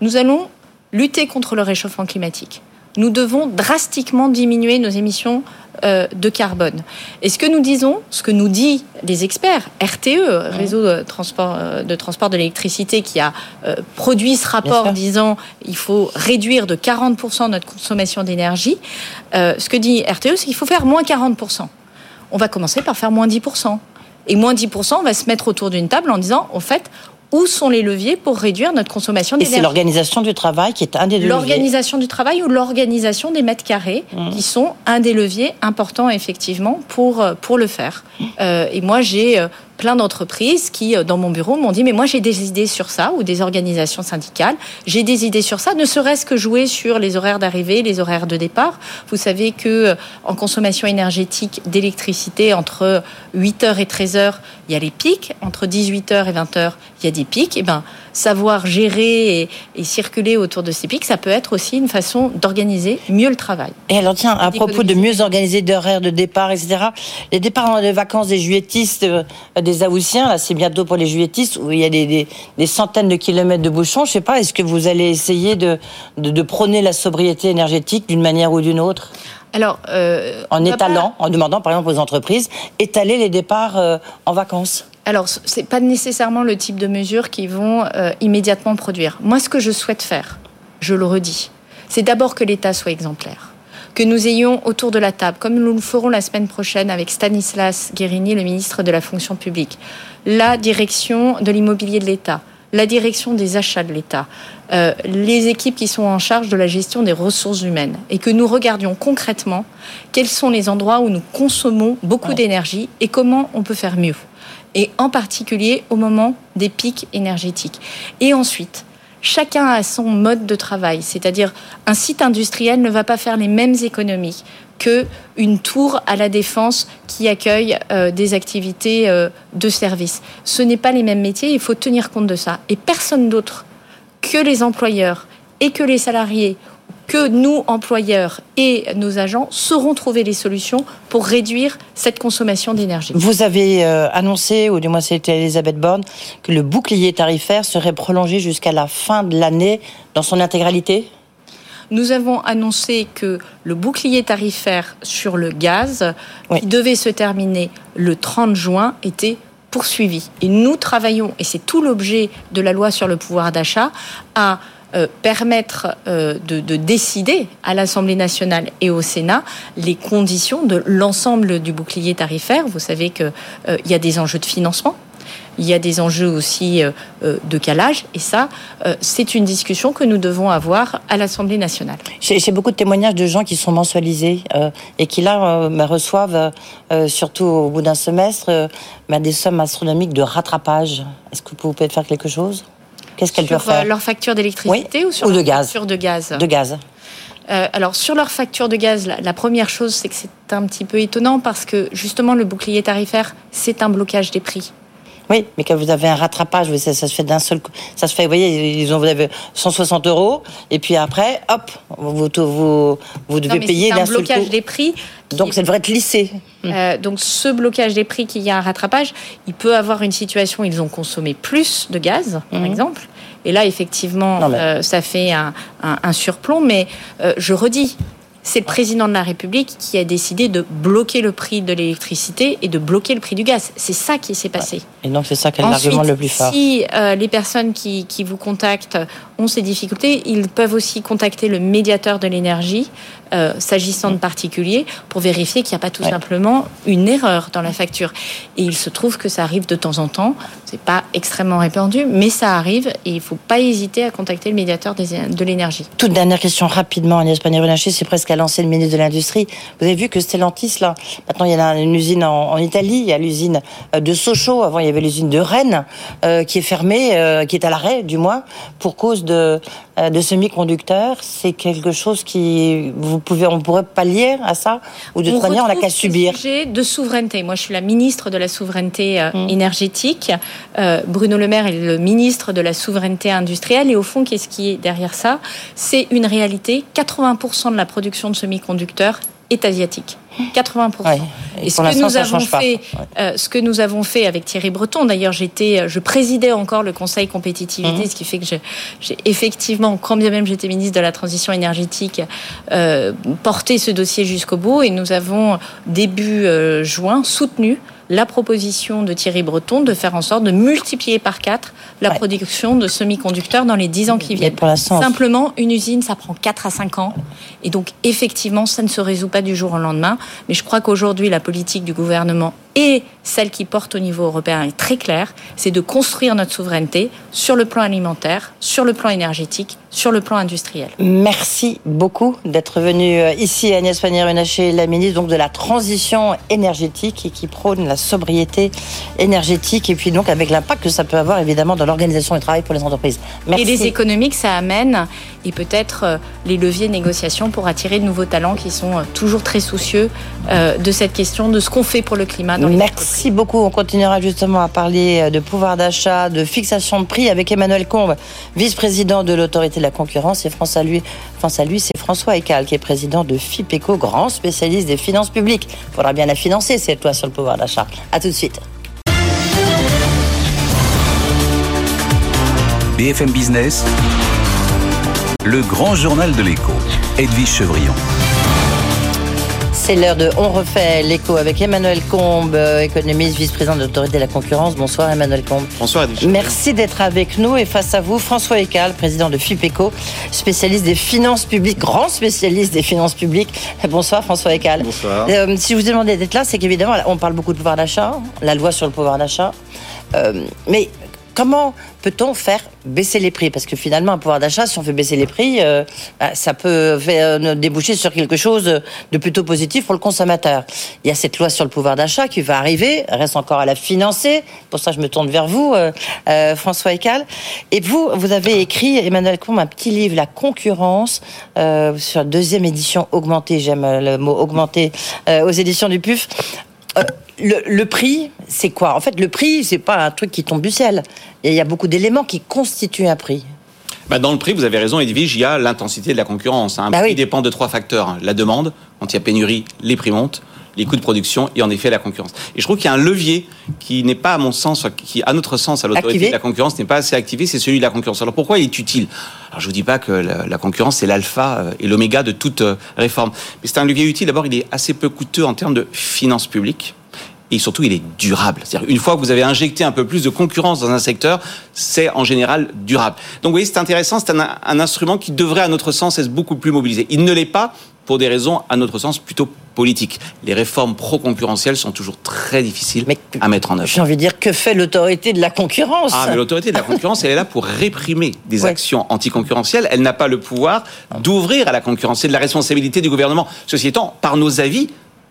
Nous allons lutter contre le réchauffement climatique. Nous devons drastiquement diminuer nos émissions euh, de carbone. Et ce que nous disons, ce que nous dit les experts, RTE, réseau de transport euh, de, transport de l'électricité, qui a euh, produit ce rapport disant il faut réduire de 40% notre consommation d'énergie, ce que dit RTE, c'est qu'il faut faire moins 40%. On va commencer par faire moins 10%. Et moins 10%, on va se mettre autour d'une table en disant, en fait, où sont les leviers pour réduire notre consommation d'énergie Et c'est l'organisation du travail qui est un des leviers. L'organisation du travail ou l'organisation des mètres carrés mmh. qui sont un des leviers importants effectivement pour, euh, pour le faire. Euh, et moi j'ai euh, plein d'entreprises qui, euh, dans mon bureau, m'ont dit, mais moi j'ai des idées sur ça, ou des organisations syndicales, j'ai des idées sur ça, ne serait-ce que jouer sur les horaires d'arrivée, les horaires de départ. Vous savez que euh, en consommation énergétique d'électricité, entre 8h et 13h, il y a les pics, entre 18h et 20h, il y a des pics. Et eh ben, savoir gérer et, circuler autour de ces pics, ça peut être aussi une façon d'organiser mieux le travail. Et alors tiens, à propos de mieux organiser d'horaires de départ, etc., les départs de vacances des juilletistes, euh, des Aoussiens, là c'est bientôt pour les juilletistes, où il y a des, centaines de kilomètres de bouchons, je sais pas, est-ce que vous allez essayer de, de, prôner la sobriété énergétique d'une manière ou d'une autre? Alors, euh, en étalant, en demandant par exemple aux entreprises, étaler les départs euh, en vacances alors, ce n'est pas nécessairement le type de mesures qui vont euh, immédiatement produire. Moi, ce que je souhaite faire, je le redis, c'est d'abord que l'État soit exemplaire. Que nous ayons autour de la table, comme nous le ferons la semaine prochaine avec Stanislas Guérini, le ministre de la fonction publique, la direction de l'immobilier de l'État, la direction des achats de l'État, euh, les équipes qui sont en charge de la gestion des ressources humaines, et que nous regardions concrètement quels sont les endroits où nous consommons beaucoup d'énergie et comment on peut faire mieux et en particulier au moment des pics énergétiques. Et ensuite, chacun a son mode de travail, c'est-à-dire un site industriel ne va pas faire les mêmes économies que une tour à la défense qui accueille euh, des activités euh, de service. Ce n'est pas les mêmes métiers, il faut tenir compte de ça. Et personne d'autre que les employeurs et que les salariés que nous, employeurs et nos agents, sauront trouver les solutions pour réduire cette consommation d'énergie. Vous avez euh, annoncé, ou du moins c'était Elisabeth Borne, que le bouclier tarifaire serait prolongé jusqu'à la fin de l'année dans son intégralité? Nous avons annoncé que le bouclier tarifaire sur le gaz, qui devait se terminer le 30 juin, était poursuivi. Et nous travaillons, et c'est tout l'objet de la loi sur le pouvoir d'achat, à euh, permettre euh, de, décider à l'Assemblée nationale et au Sénat les conditions de l'ensemble du bouclier tarifaire. Vous savez qu'il euh, y a des enjeux de financement. Il y a des enjeux aussi de calage, et ça, c'est une discussion que nous devons avoir à l'Assemblée nationale. J'ai beaucoup de témoignages de gens qui sont mensualisés et qui là reçoivent, surtout au bout d'un semestre, des sommes astronomiques de rattrapage. Est-ce que vous pouvez faire quelque chose? Qu'est-ce qu'elles doivent faire? euh, Leur facture d'électricité ou sur de leur gaz. facture de gaz? De gaz. Euh, alors sur leur facture de gaz, la, première chose, c'est que c'est un petit peu étonnant parce que justement le bouclier tarifaire, c'est un blocage des prix. Oui, mais quand vous avez un rattrapage, ça, ça se fait d'un seul coup. Ça se fait, vous voyez, ils ont, vous avez 160 euros, et puis après, hop, vous, vous, vous devez Non, mais payer c'est d'un un seul blocage coup. des prix. Donc ça devrait être lissé. Euh, donc ce blocage des prix qu'il y a un rattrapage, il peut avoir une situation où ils ont consommé plus de gaz, par Mhm. exemple. Et là, effectivement, Non, mais- euh, ça fait un, un- un surplomb. Mais euh, je redis, c'est le président de la République qui a décidé de bloquer le prix de l'électricité et de bloquer le prix du gaz. C'est ça qui s'est passé. Et donc c'est ça qui est l'argument le plus fort. Si euh, les personnes qui, qui vous contactent ont ces difficultés, ils peuvent aussi contacter le médiateur de l'énergie, euh, s'agissant de particuliers, pour vérifier qu'il n'y a pas tout Ouais. simplement une erreur dans la facture. Et il se trouve que ça arrive de temps en temps. C'est pas extrêmement répandu, mais ça arrive et il faut pas hésiter à contacter le médiateur de l'énergie. Toute dernière question rapidement, Agnès Pannier-Runacher, c'est presque à lancer le ministre de l'Industrie. Vous avez vu que Stellantis, là, maintenant il y a une usine en, Italie, il y a l'usine euh, de Sochaux, avant il y avait l'usine de Rennes, euh, qui est fermée, euh, qui est à l'arrêt du moins, pour cause de, de semi-conducteurs. C'est quelque chose qui, vous pouvez, on pourrait pallier à ça Ou de toute manière, on n'a qu'à subir sujets de souveraineté. Moi, je suis la ministre de la souveraineté euh, Mm. énergétique. Euh, Bruno Le Maire est le ministre de la souveraineté industrielle. Et au fond, qu'est-ce qui est derrière ça? C'est une réalité. 80% de la production de semi-conducteurs est asiatique. 80%. Et Et ce que nous avons fait, euh, ce que nous avons fait avec Thierry Breton, d'ailleurs, j'étais, je présidais encore le Conseil compétitivité, Mhm. ce qui fait que j'ai j'ai effectivement, quand bien même j'étais ministre de la transition énergétique, euh, porté ce dossier jusqu'au bout. Et nous avons début euh, juin soutenu la proposition de Thierry Breton de faire en sorte de multiplier par quatre la production de semi-conducteurs dans les 10 ans qui viennent. pour Simplement, une usine, ça prend 4 à 5 ans. Et donc, effectivement, ça ne se résout pas du jour au lendemain. Mais je crois qu'aujourd'hui, la politique du gouvernement et celle qui porte au niveau européen est très claire. C'est de construire notre souveraineté sur le plan alimentaire, sur le plan énergétique, sur le plan industriel. Merci beaucoup d'être venu euh, ici, Agnès Pannier-Runacher, la ministre donc de la transition énergétique et qui prône la sobriété énergétique et puis donc avec l'impact que ça peut avoir évidemment dans l'organisation du travail pour les entreprises. Merci. Et les économiques, ça amène, et peut-être euh, les leviers de négociation pour attirer de nouveaux talents qui sont euh, toujours très soucieux de cette question, de ce qu'on fait pour le climat dans les Merci beaucoup. On continuera justement à parler euh, de pouvoir d'achat, de fixation de prix avec Emmanuel Combe, vice-président de l'autorité de la concurrence. Et France à lui, France à lui c'est François Ecal, qui est président de FIPECO, grand spécialiste des finances publiques. Il faudra bien la financer, cette loi sur le pouvoir d'achat. À tout de suite. BFM Business, le grand journal de l'écho, Edwige Chevrillon. C'est l'heure de On refait l'écho avec Emmanuel Combe, euh, économiste, vice-président de l'autorité de la concurrence. Bonsoir Emmanuel Combe. Bonsoir. Merci d'être avec nous et face à vous, François Ecal, président de FIPECO, spécialiste des finances publiques, grand spécialiste des finances publiques. Bonsoir François Ecal. Bonsoir. Euh, si je vous ai demandé d'être là, c'est qu'évidemment, on parle beaucoup de pouvoir d'achat, la loi sur le pouvoir d'achat. Euh, mais comment peut-on faire baisser les prix? Parce que finalement, un pouvoir d'achat, si on fait baisser les prix, euh, bah, ça peut faire, euh, déboucher sur quelque chose de plutôt positif pour le consommateur. Il y a cette loi sur le pouvoir d'achat qui va arriver, reste encore à la financer. Pour ça, je me tourne vers vous, euh, François Ecal. Et vous, vous avez écrit, Emmanuel Combe, un petit livre, La concurrence, sur la deuxième édition augmentée, j'aime le mot augmenté, euh, aux éditions du PUF. Euh, le, le prix, c'est quoi? En fait, le prix, c'est pas un truc qui tombe du ciel. Il y a beaucoup d'éléments qui constituent un prix. Bah, dans le prix, vous avez raison, Edwige, il y a l'intensité de la concurrence. Un Bah prix oui. dépend de trois facteurs. La demande, quand il y a pénurie, les prix montent, les coûts de production et en effet la concurrence. Et je trouve qu'il y a un levier qui n'est pas, à mon sens, qui, à notre sens, à l'autorité de la concurrence, n'est pas assez activé, c'est celui de la concurrence. Alors pourquoi il est utile? Alors je vous dis pas que la, la concurrence, c'est l'alpha euh, et l'oméga de toute euh, réforme. Mais c'est un levier utile. D'abord, il est assez peu coûteux en termes de finances publiques. Et surtout, il est durable. C'est-à-dire, une fois que vous avez injecté un peu plus de concurrence dans un secteur, c'est en général durable. Donc, vous voyez, c'est intéressant. C'est un, un instrument qui devrait, à notre sens, être beaucoup plus mobilisé. Il ne l'est pas pour des raisons, à notre sens, plutôt politiques. Les réformes pro-concurrentielles sont toujours très difficiles à mettre en œuvre. J'ai envie de dire, que fait l'autorité de la concurrence? Ah, mais l'autorité de la concurrence, elle est là pour réprimer des Ouais. actions anticoncurrentielles. Elle n'a pas le pouvoir d'ouvrir à la concurrence. C'est de la responsabilité du gouvernement. Ceci étant, par nos avis,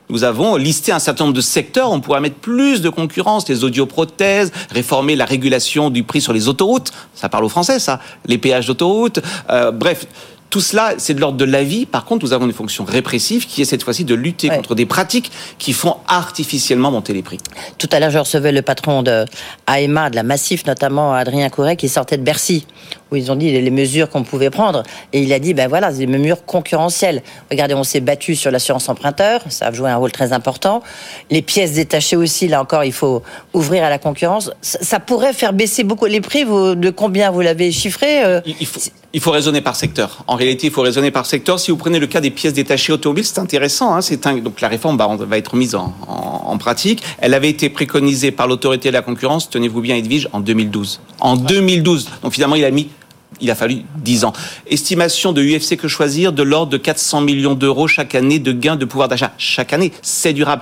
nous avons listé un certain nombre de secteurs. On pourrait mettre plus de concurrence, les audioprothèses, réformer la régulation du prix sur les autoroutes. Ça parle aux Français, ça. Les péages d'autoroute. Euh, bref. tout cela, c'est de l'ordre de la vie. Par contre, nous avons une fonction répressive qui est cette fois-ci de lutter contre des pratiques qui font artificiellement monter les prix. Tout à l'heure, je recevais le patron de AEMA, de la Massif, notamment Adrien Couret, qui sortait de Bercy, où ils ont dit les mesures qu'on pouvait prendre. Et il a dit, ben voilà, c'est des mesures concurrentielles. Regardez, on s'est battu sur l'assurance emprunteur, ça a joué un rôle très important. Les pièces détachées aussi, là encore, il faut ouvrir à la concurrence. Ça, pourrait faire baisser beaucoup les prix. de combien vous l'avez chiffré euh, il, faut, il faut raisonner par secteur. En réalité, il faut raisonner par secteur. Si vous prenez le cas des pièces détachées automobiles, c'est intéressant. Hein, c'est un, donc la réforme va, va être mise en, en, pratique. Elle avait été préconisée par l'autorité de la concurrence, tenez-vous bien Edwige, en 2012. En 2012. Donc finalement, il a mis il a fallu 10 ans. Estimation de UFC que choisir de l'ordre de 400 millions d'euros chaque année de gains de pouvoir d'achat. Chaque année, c'est durable.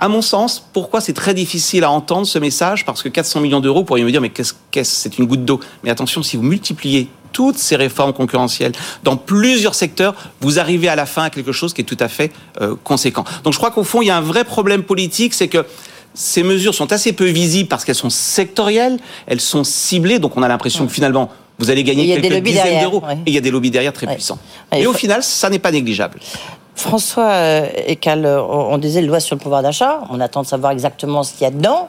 À mon sens, pourquoi c'est très difficile à entendre ce message? Parce que 400 millions d'euros, vous pourriez me dire, mais qu'est-ce que c'est une goutte d'eau. Mais attention, si vous multipliez toutes ces réformes concurrentielles dans plusieurs secteurs, vous arrivez à la fin à quelque chose qui est tout à fait euh, conséquent. Donc je crois qu'au fond, il y a un vrai problème politique, c'est que ces mesures sont assez peu visibles parce qu'elles sont sectorielles, elles sont ciblées, donc on a l'impression que finalement, vous allez gagner quelques dizaines d'euros. Et il y a des lobbies derrière très puissants. Et, au final, ça n'est pas négligeable. François euh, Ecal, on disait loi sur le pouvoir d'achat. On attend de savoir exactement ce qu'il y a dedans.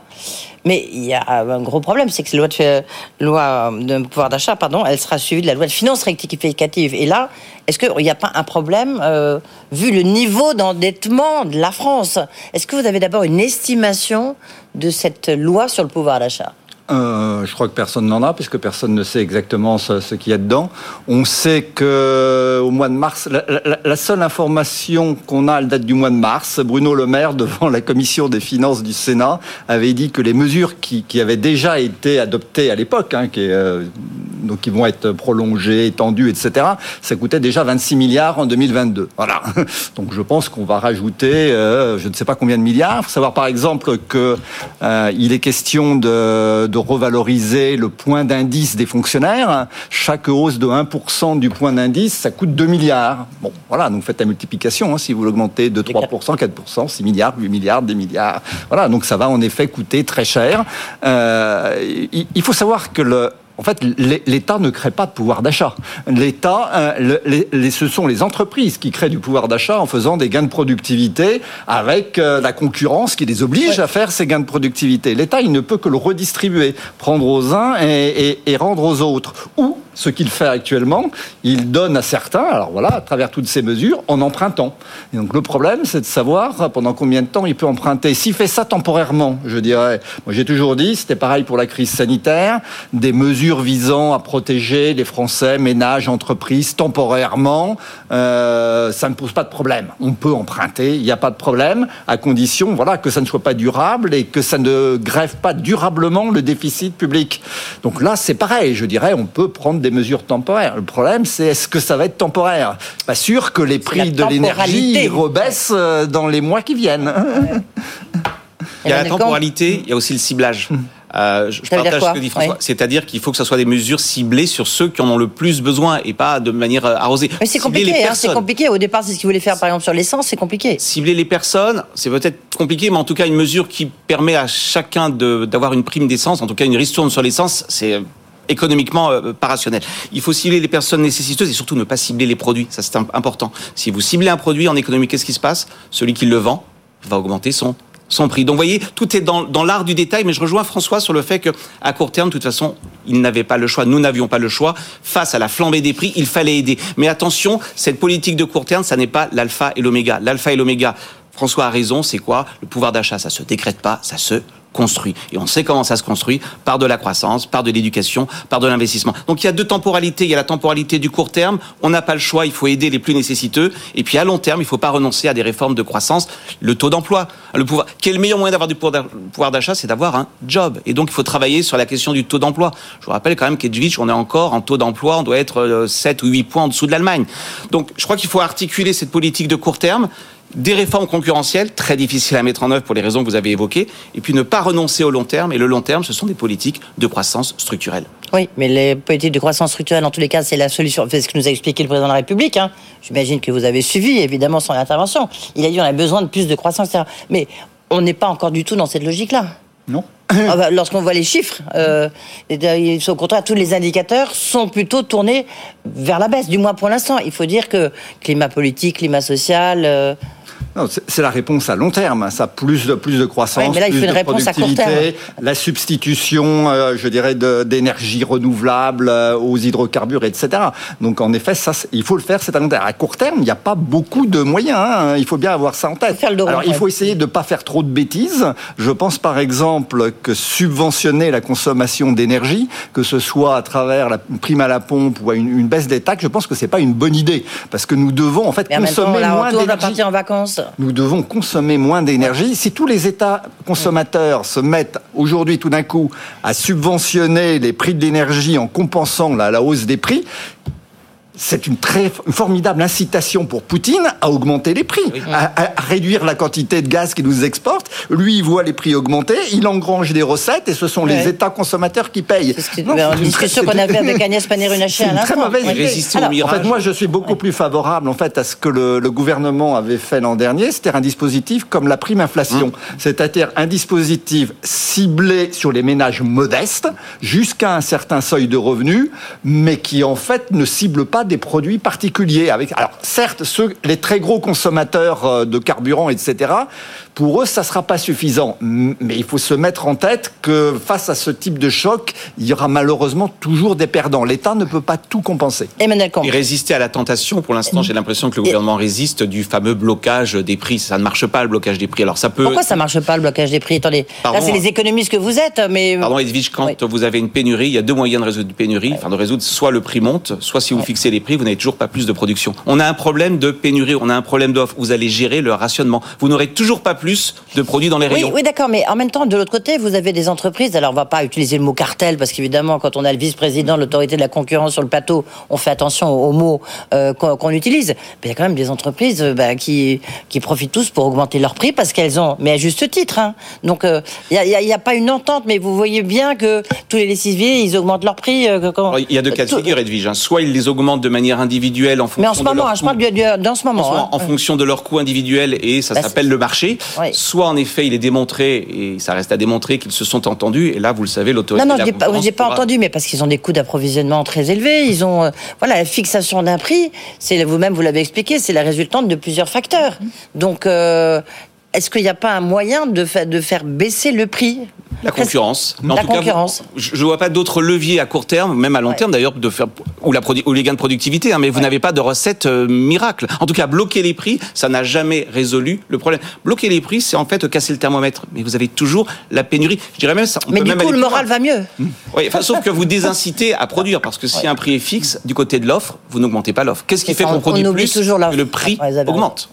Mais il y a un gros problème, c'est que cette loi de, loi de pouvoir d'achat, pardon, elle sera suivie de la loi de finances rectificative. Et là, est-ce qu'il n'y a pas un problème, euh, vu le niveau d'endettement de la France? Est-ce que vous avez d'abord une estimation de cette loi sur le pouvoir d'achat? Euh, je crois que personne n'en a, puisque personne ne sait exactement ce, qu'il y a dedans. On sait que au mois de mars, la, seule information qu'on a, elle date du mois de mars. Bruno Le Maire, devant la commission des finances du Sénat, avait dit que les mesures qui, avaient déjà été adoptées à l'époque, hein, qui, euh, donc qui vont être prolongées, étendues, etc., ça coûtait déjà 26 milliards en 2022. Voilà. Donc je pense qu'on va rajouter, euh, je ne sais pas combien de milliards. Il faut savoir par exemple que il est question de de revaloriser le point d'indice des fonctionnaires. Chaque hausse de 1% du point d'indice, ça coûte 2 milliards. Bon, voilà, donc faites la multiplication. Hein, si vous l'augmentez de 3%, 4%, 6 milliards, 8 milliards, 10 milliards. Voilà, donc ça va en effet coûter très cher. Euh, il faut savoir que le, en fait, l'État ne crée pas de pouvoir d'achat. L'État, euh, ce sont les entreprises qui créent du pouvoir d'achat en faisant des gains de productivité avec euh, la concurrence qui les oblige à faire ces gains de productivité. L'État, il ne peut que le redistribuer, prendre aux uns et, et rendre aux autres. Ou ce qu'il fait actuellement, il donne à certains, alors voilà, à travers toutes ces mesures, en empruntant. Et donc le problème, c'est de savoir pendant combien de temps il peut emprunter. S'il fait ça temporairement, je dirais, moi j'ai toujours dit, c'était pareil pour la crise sanitaire, des mesures visant à protéger les Français, ménages, entreprises, temporairement, euh, ça ne pose pas de problème. On peut emprunter, il n'y a pas de problème, à condition voilà, que ça ne soit pas durable et que ça ne grève pas durablement le déficit public. Donc là, c'est pareil, je dirais, on peut prendre des mesures temporaires. Le problème, c'est est-ce que ça va être temporaire? Pas sûr que les prix de l'énergie rebaissent euh, dans les mois qui viennent. Il y a la temporalité, il y a aussi le ciblage. Euh, je partage ce que dit François. C'est-à-dire qu'il faut que ce soit des mesures ciblées sur ceux qui en ont le plus besoin et pas de manière euh, arrosée. Mais c'est compliqué, hein, c'est compliqué. Au départ, c'est ce qu'ils voulaient faire, par exemple, sur l'essence, c'est compliqué. Cibler les personnes, c'est peut-être compliqué, mais en tout cas, une mesure qui permet à chacun d'avoir une prime d'essence, en tout cas une ristourne sur l'essence, c'est économiquement euh, pas rationnel. Il faut cibler les personnes nécessiteuses et surtout ne pas cibler les produits. Ça, c'est important. Si vous ciblez un produit en économie, qu'est-ce qui se passe? Celui qui le vend va augmenter son son prix. Donc, vous voyez, tout est dans, dans l'art du détail, mais je rejoins François sur le fait que, à court terme, de toute façon, il n'avait pas le choix, nous n'avions pas le choix. Face à la flambée des prix, il fallait aider. Mais attention, cette politique de court terme, ça n'est pas l'alpha et l'oméga. L'alpha et l'oméga, François a raison, c'est quoi? Le pouvoir d'achat, ça se décrète pas, ça se construit. Et on sait comment ça se construit, par de la croissance, par de l'éducation, par de l'investissement. Donc il y a deux temporalités. Il y a la temporalité du court terme, on n'a pas le choix, il faut aider les plus nécessiteux. Et puis à long terme, il ne faut pas renoncer à des réformes de croissance. Le taux d'emploi, le pouvoir. Quel meilleur moyen d'avoir du pouvoir d'achat C'est d'avoir un job. Et donc il faut travailler sur la question du taux d'emploi. Je vous rappelle quand même qu'Edwige, on est encore en taux d'emploi, on doit être 7 euh, ou 8 points en dessous de l'Allemagne. Donc je crois qu'il faut articuler cette politique de court terme des réformes concurrentielles, très difficiles à mettre en œuvre pour les raisons que vous avez évoquées, et puis ne pas renoncer au long terme. Et le long terme, ce sont des politiques de croissance structurelle. Oui, mais les politiques de croissance structurelle, en tous les cas, c'est la solution. C'est ce que nous a expliqué le président de la République. Hein. J'imagine que vous avez suivi, évidemment, son intervention. Il a dit on a besoin de plus de croissance, etc. Mais on n'est pas encore du tout dans cette logique-là. Non. Ah bah, Lorsqu'on voit les chiffres, euh, et- au contraire, tous les indicateurs sont plutôt tournés vers la baisse, du moins pour l'instant. Il faut dire que climat politique, climat social. euh, c'est la réponse à long terme. Ça, plus de plus de croissance, Ouais, mais là, il plus faut une de réponse à court productivité, la substitution, euh, je dirais, d'énergie renouvelable euh, aux hydrocarbures, etc. Donc, en effet, ça, il faut le faire. C'est à long terme. À court terme, il n'y a pas beaucoup de moyens. hein. Il faut bien avoir ça en tête. Alors, il faut essayer de ne pas faire trop de bêtises. Je pense, par exemple, que subventionner la consommation d'énergie, que ce soit à travers la prime à la pompe ou à une, une baisse des taxes, je pense que c'est pas une bonne idée parce que nous devons en fait mais en même temps, consommer moins on à d'énergie partir en vacances. Nous devons consommer moins d'énergie. Si tous les États consommateurs se mettent aujourd'hui tout d'un coup à subventionner les prix de l'énergie en compensant la, hausse des prix, c'est une très une formidable incitation pour Poutine à augmenter les prix, à, à réduire la quantité de gaz qu'il nous exporte. Lui, il voit les prix augmenter, il engrange des recettes et ce sont les. États consommateurs qui payent. C'est une une discussion qu'on avait avec Agnès Pannier-Runacher à une très l'instant. mauvaise idée. Alors, en fait, moi, je suis beaucoup plus favorable en fait à ce que le, le gouvernement avait fait l'an dernier, c'est-à-dire un dispositif comme la prime inflation, c'est-à-dire un dispositif ciblé sur les ménages modestes jusqu'à un certain seuil de revenus, mais qui en fait ne cible pas des produits particuliers. Avec, alors, certes, ceux, les très gros consommateurs euh, de carburant, etc. Pour eux, ça sera pas suffisant, mais il faut se mettre en tête que face à ce type de choc, il y aura malheureusement toujours des perdants. L'État ne peut pas tout compenser. Emmanuel Et résister à la tentation, pour l'instant, j'ai l'impression que le gouvernement résiste du fameux blocage des prix. Ça ne marche pas, le blocage des prix. Alors, ça peut. Pourquoi ça marche pas le blocage des prix? Attendez, Pardon, là c'est les économistes que vous êtes, mais Pardon Edwige, quand vous avez une pénurie, il y a deux moyens de résoudre une pénurie, enfin de résoudre soit le prix monte, soit si vous fixez les prix, vous n'avez toujours pas plus de production. On a un problème de pénurie, on a un problème d'offre, vous allez gérer le rationnement. Vous n'aurez toujours pas plus de produits dans les rayons. oui d'accord, mais en même temps, de l'autre côté, vous avez des entreprises. Alors, on va pas utiliser le mot cartel, parce qu'évidemment, quand on a le vice-président de l'autorité de la concurrence sur le plateau, on fait attention aux mots euh, qu'on utilise. Mais il y a quand même des entreprises euh, bah, qui, qui profitent tous pour augmenter leurs prix, parce qu'elles ont, mais à juste titre. hein. Donc, euh, il n'y a, pas une entente, mais vous voyez bien que tous les lessiviers, ils augmentent leurs prix. euh, quand- Alors, Il y a deux cas de figure, Edwige. hein. Soit ils les augmentent de manière individuelle en fonction Mais en ce de moment, leur hein, je coût. parle du, du- d'en ce moment. Soit en fonction de leur coût individuel et ça Bah, s'appelle le marché. Soit en effet il est démontré et ça reste à démontrer qu'ils se sont entendus et là vous le savez l'autorité Non, non, de je la n'ai pas, entendu, mais parce qu'ils ont des coûts d'approvisionnement très élevés. Ils ont, euh, voilà, la fixation d'un prix, c'est vous-même vous l'avez expliqué, c'est la résultante de plusieurs facteurs. Donc, euh, est-ce qu'il n'y a pas un moyen de, fa- de faire baisser le prix? La concurrence. Mais en La tout cas, concurrence. vous- je ne vois pas d'autres leviers à court terme, même à long terme d'ailleurs, de faire ou, la produ- ou les gains de productivité. hein, mais vous n'avez pas de recette euh, miracle. En tout cas, bloquer les prix, ça n'a jamais résolu le problème. Bloquer les prix, c'est en fait casser le thermomètre. Mais vous avez toujours la pénurie. Je dirais même ça. on Mais peut du même coup, le moral va mieux. Oui, enfin, sauf que vous désincitez à produire, parce que si un prix est fixe, du côté de l'offre, vous n'augmentez pas l'offre. Qu'est-ce qui fait qu'on on- produit on oublie plus que le prix augmente?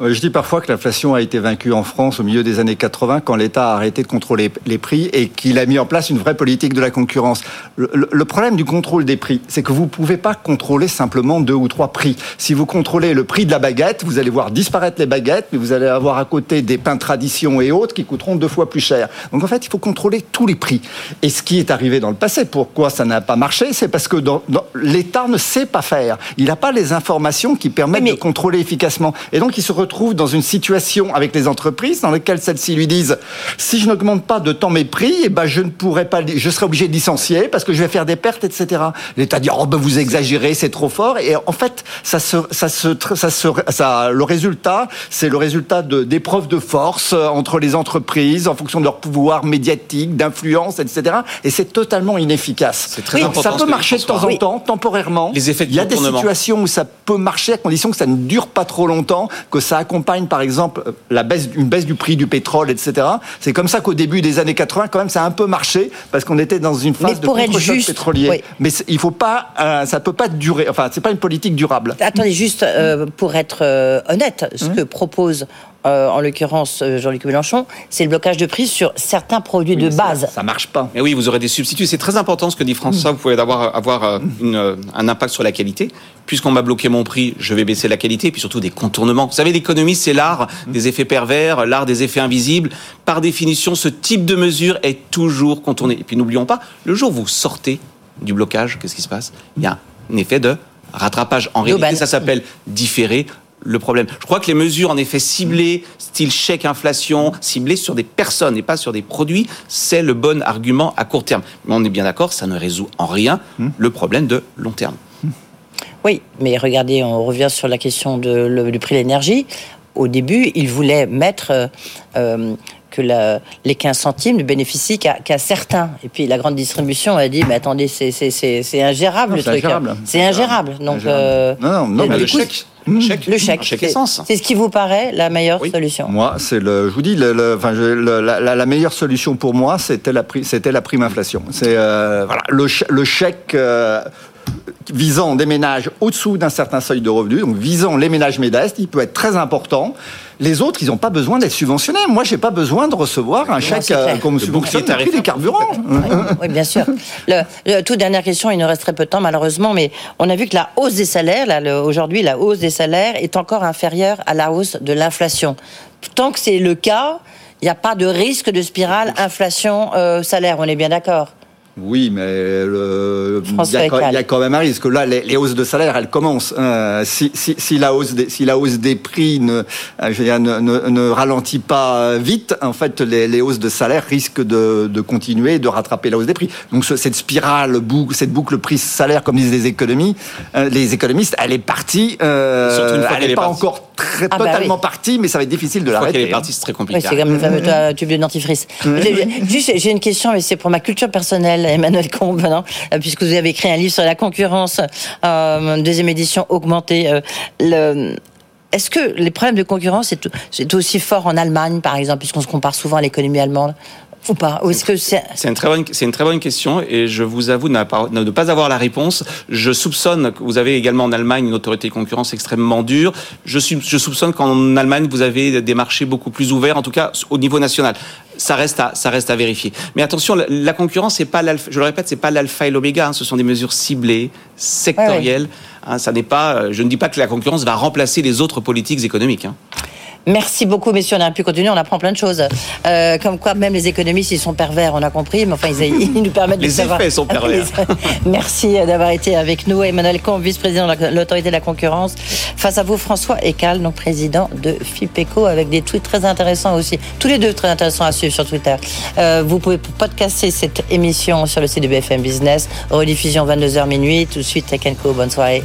Je dis parfois que l'inflation a été vaincue en France au milieu des années 80 quand l'État a arrêté de contrôler les prix et qu'il a mis en place une vraie politique de la concurrence. Le, problème du contrôle des prix, c'est que vous ne pouvez pas contrôler simplement deux ou trois prix. Si vous contrôlez le prix de la baguette, vous allez voir disparaître les baguettes, mais vous allez avoir à côté des pains tradition et autres qui coûteront deux fois plus cher. Donc en fait, il faut contrôler tous les prix. Et ce qui est arrivé dans le passé, pourquoi ça n'a pas marché, c'est parce que dans- dans- l'État ne sait pas faire. Il n'a pas les informations qui permettent de contrôler efficacement. Et donc il se retrouve dans une situation avec les entreprises dans laquelle celles-ci lui disent si je n'augmente pas de temps mes prix, eh ben je ne pourrai pas, je serai obligé de licencier parce que je vais faire des pertes, etc. L'État dit oh ben vous exagérez, c'est trop fort. Et en fait, ça se, ça se, ça se, ça, le résultat, c'est le résultat d'épreuves de force euh, entre les entreprises en fonction de leur pouvoir médiatique, d'influence, etc. Et c'est totalement inefficace. C'est très important Ça peut marcher de temps en temps, temporairement. Les effets de Il y a des situations où ça peut marcher à condition que ça ne dure pas trop longtemps, que ça accompagne par exemple la baisse, une baisse du prix du pétrole, etc. C'est comme ça qu'au début des années 80, quand même, ça a un peu marché parce qu'on était dans une phase de contre-choc juste, pétrolier. oui. Mais il faut pas, euh, ça peut pas durer. Enfin, c'est pas une politique durable. Attendez, juste euh, pour être euh, honnête, ce Hum. que propose euh, en l'occurrence euh, Jean-Luc Mélenchon, c'est le blocage de prix sur certains produits de base. Ça marche pas. Mais oui, vous aurez des substituts. C'est très important ce que dit François. Vous pouvez avoir, avoir euh, une, un impact sur la qualité. Puisqu'on m'a bloqué mon prix, je vais baisser la qualité. Et puis surtout des contournements. Vous savez, l'économie, c'est l'art des effets pervers, l'art des effets invisibles. Par définition, ce type de mesure est toujours contourné. Et puis n'oublions pas, le jour où vous sortez du blocage, qu'est-ce qui se passe? Il y a un effet de rattrapage. En réalité, ça s'appelle différé le problème. Je crois que les mesures, en effet, ciblées, style chèque inflation, ciblées sur des personnes et pas sur des produits, c'est le bon argument à court terme. Mais on est bien d'accord, ça ne résout en rien le problème de long terme. Oui, mais regardez, on revient sur la question de, le- du prix de l'énergie. Au début, ils voulaient mettre euh, euh, que la- les 15 centimes ne bénéficient qu'à certains. Et puis la grande distribution a dit, mais attendez, c'est- ingérable Non, le c'est truc. ingérable. C'est ingérable. Donc, Ingérable. euh, Non, non, non, mais le coup, chèque. Le chèque. Chèque c'est- essence. C'est ce qui vous paraît la meilleure solution? Moi, c'est le, je vous dis, le, le- enfin, le- la, meilleure solution pour moi, c'était la, c'était la prime inflation. C'est euh, voilà, le chèque euh, visant des ménages au-dessous d'un certain seuil de revenus, donc visant les ménages modestes, il peut être très important. Les autres, ils n'ont pas besoin d'être subventionnés. Moi, j'ai pas besoin de recevoir un chèque euh, qu'on me subventionne le prix des carburants. Oui, bien sûr. Le, le- toute dernière question, il nous reste très peu de temps malheureusement, mais on a vu que la hausse des salaires, aujourd'hui, la hausse des salaires est encore inférieure à la hausse de l'inflation. Tant que c'est le cas, il n'y a pas de risque de spirale inflation-salaire, on est bien d'accord Oui, mais le- il y, a quand- Eckhart. il y a quand même un risque. Là, les, les hausses de salaire, elles commencent. Euh, si, si, si la hausse des, si la hausse des prix ne, euh, je veux dire, ne, ne- ne ralentit pas euh, vite, en fait, les, les hausses de salaire risquent de, de continuer et de rattraper la hausse des prix. Donc, ce- cette spirale, boucle, cette boucle prix-salaire, comme disent les économies, euh, les économistes, elle est partie. euh, elle n'est est pas partie. encore très, Ah bah totalement oui. partie, mais ça va être difficile de l'arrêter. qu'elle est hein. partie, c'est très Oui, compliqué. c'est comme le fameux tube de dentifrice. Juste, j'ai une question, mais c'est pour ma culture personnelle, Emmanuel Combe, non Euh, puisque vous avez écrit un livre sur la concurrence, euh, deuxième édition augmentée. euh, Est-ce que les problèmes de concurrence, c'est aussi fort en Allemagne, par exemple, puisqu'on se compare souvent à l'économie allemande? Ou pas Ou est-ce que c'est C'est une très bonne, c'est une très bonne question et je vous avoue ne pas avoir la réponse. Je soupçonne que vous avez également en Allemagne une autorité de concurrence extrêmement dure. Je, soupçonne qu'en Allemagne vous avez des marchés beaucoup plus ouverts, en tout cas au niveau national. Ça reste à, ça reste à vérifier. Mais attention, la, la concurrence, c'est pas l'alpha, je le répète, c'est pas l'alpha et l'oméga. hein. ce sont des mesures ciblées, sectorielles. Hein, ça n'est pas, euh, je ne dis pas que la concurrence va remplacer les autres politiques économiques. hein. Merci beaucoup, messieurs. On a pu continuer, on apprend plein de choses. Euh, comme quoi, même les économistes, ils sont pervers, on a compris, mais enfin, ils, ils nous permettent de Les savoir. effets sont pervers. Merci d'avoir été avec nous. Emmanuel Combe, vice-président de la- l'autorité de la concurrence. Face à vous, François Ecal, donc président de FIPECO, avec des tweets très intéressants aussi. Tous les deux très intéressants à suivre sur Twitter. Euh, vous pouvez podcaster cette émission sur le site de BFM Business. Rediffusion 22h minuit. Tout de suite, Tech Co. Bonne soirée.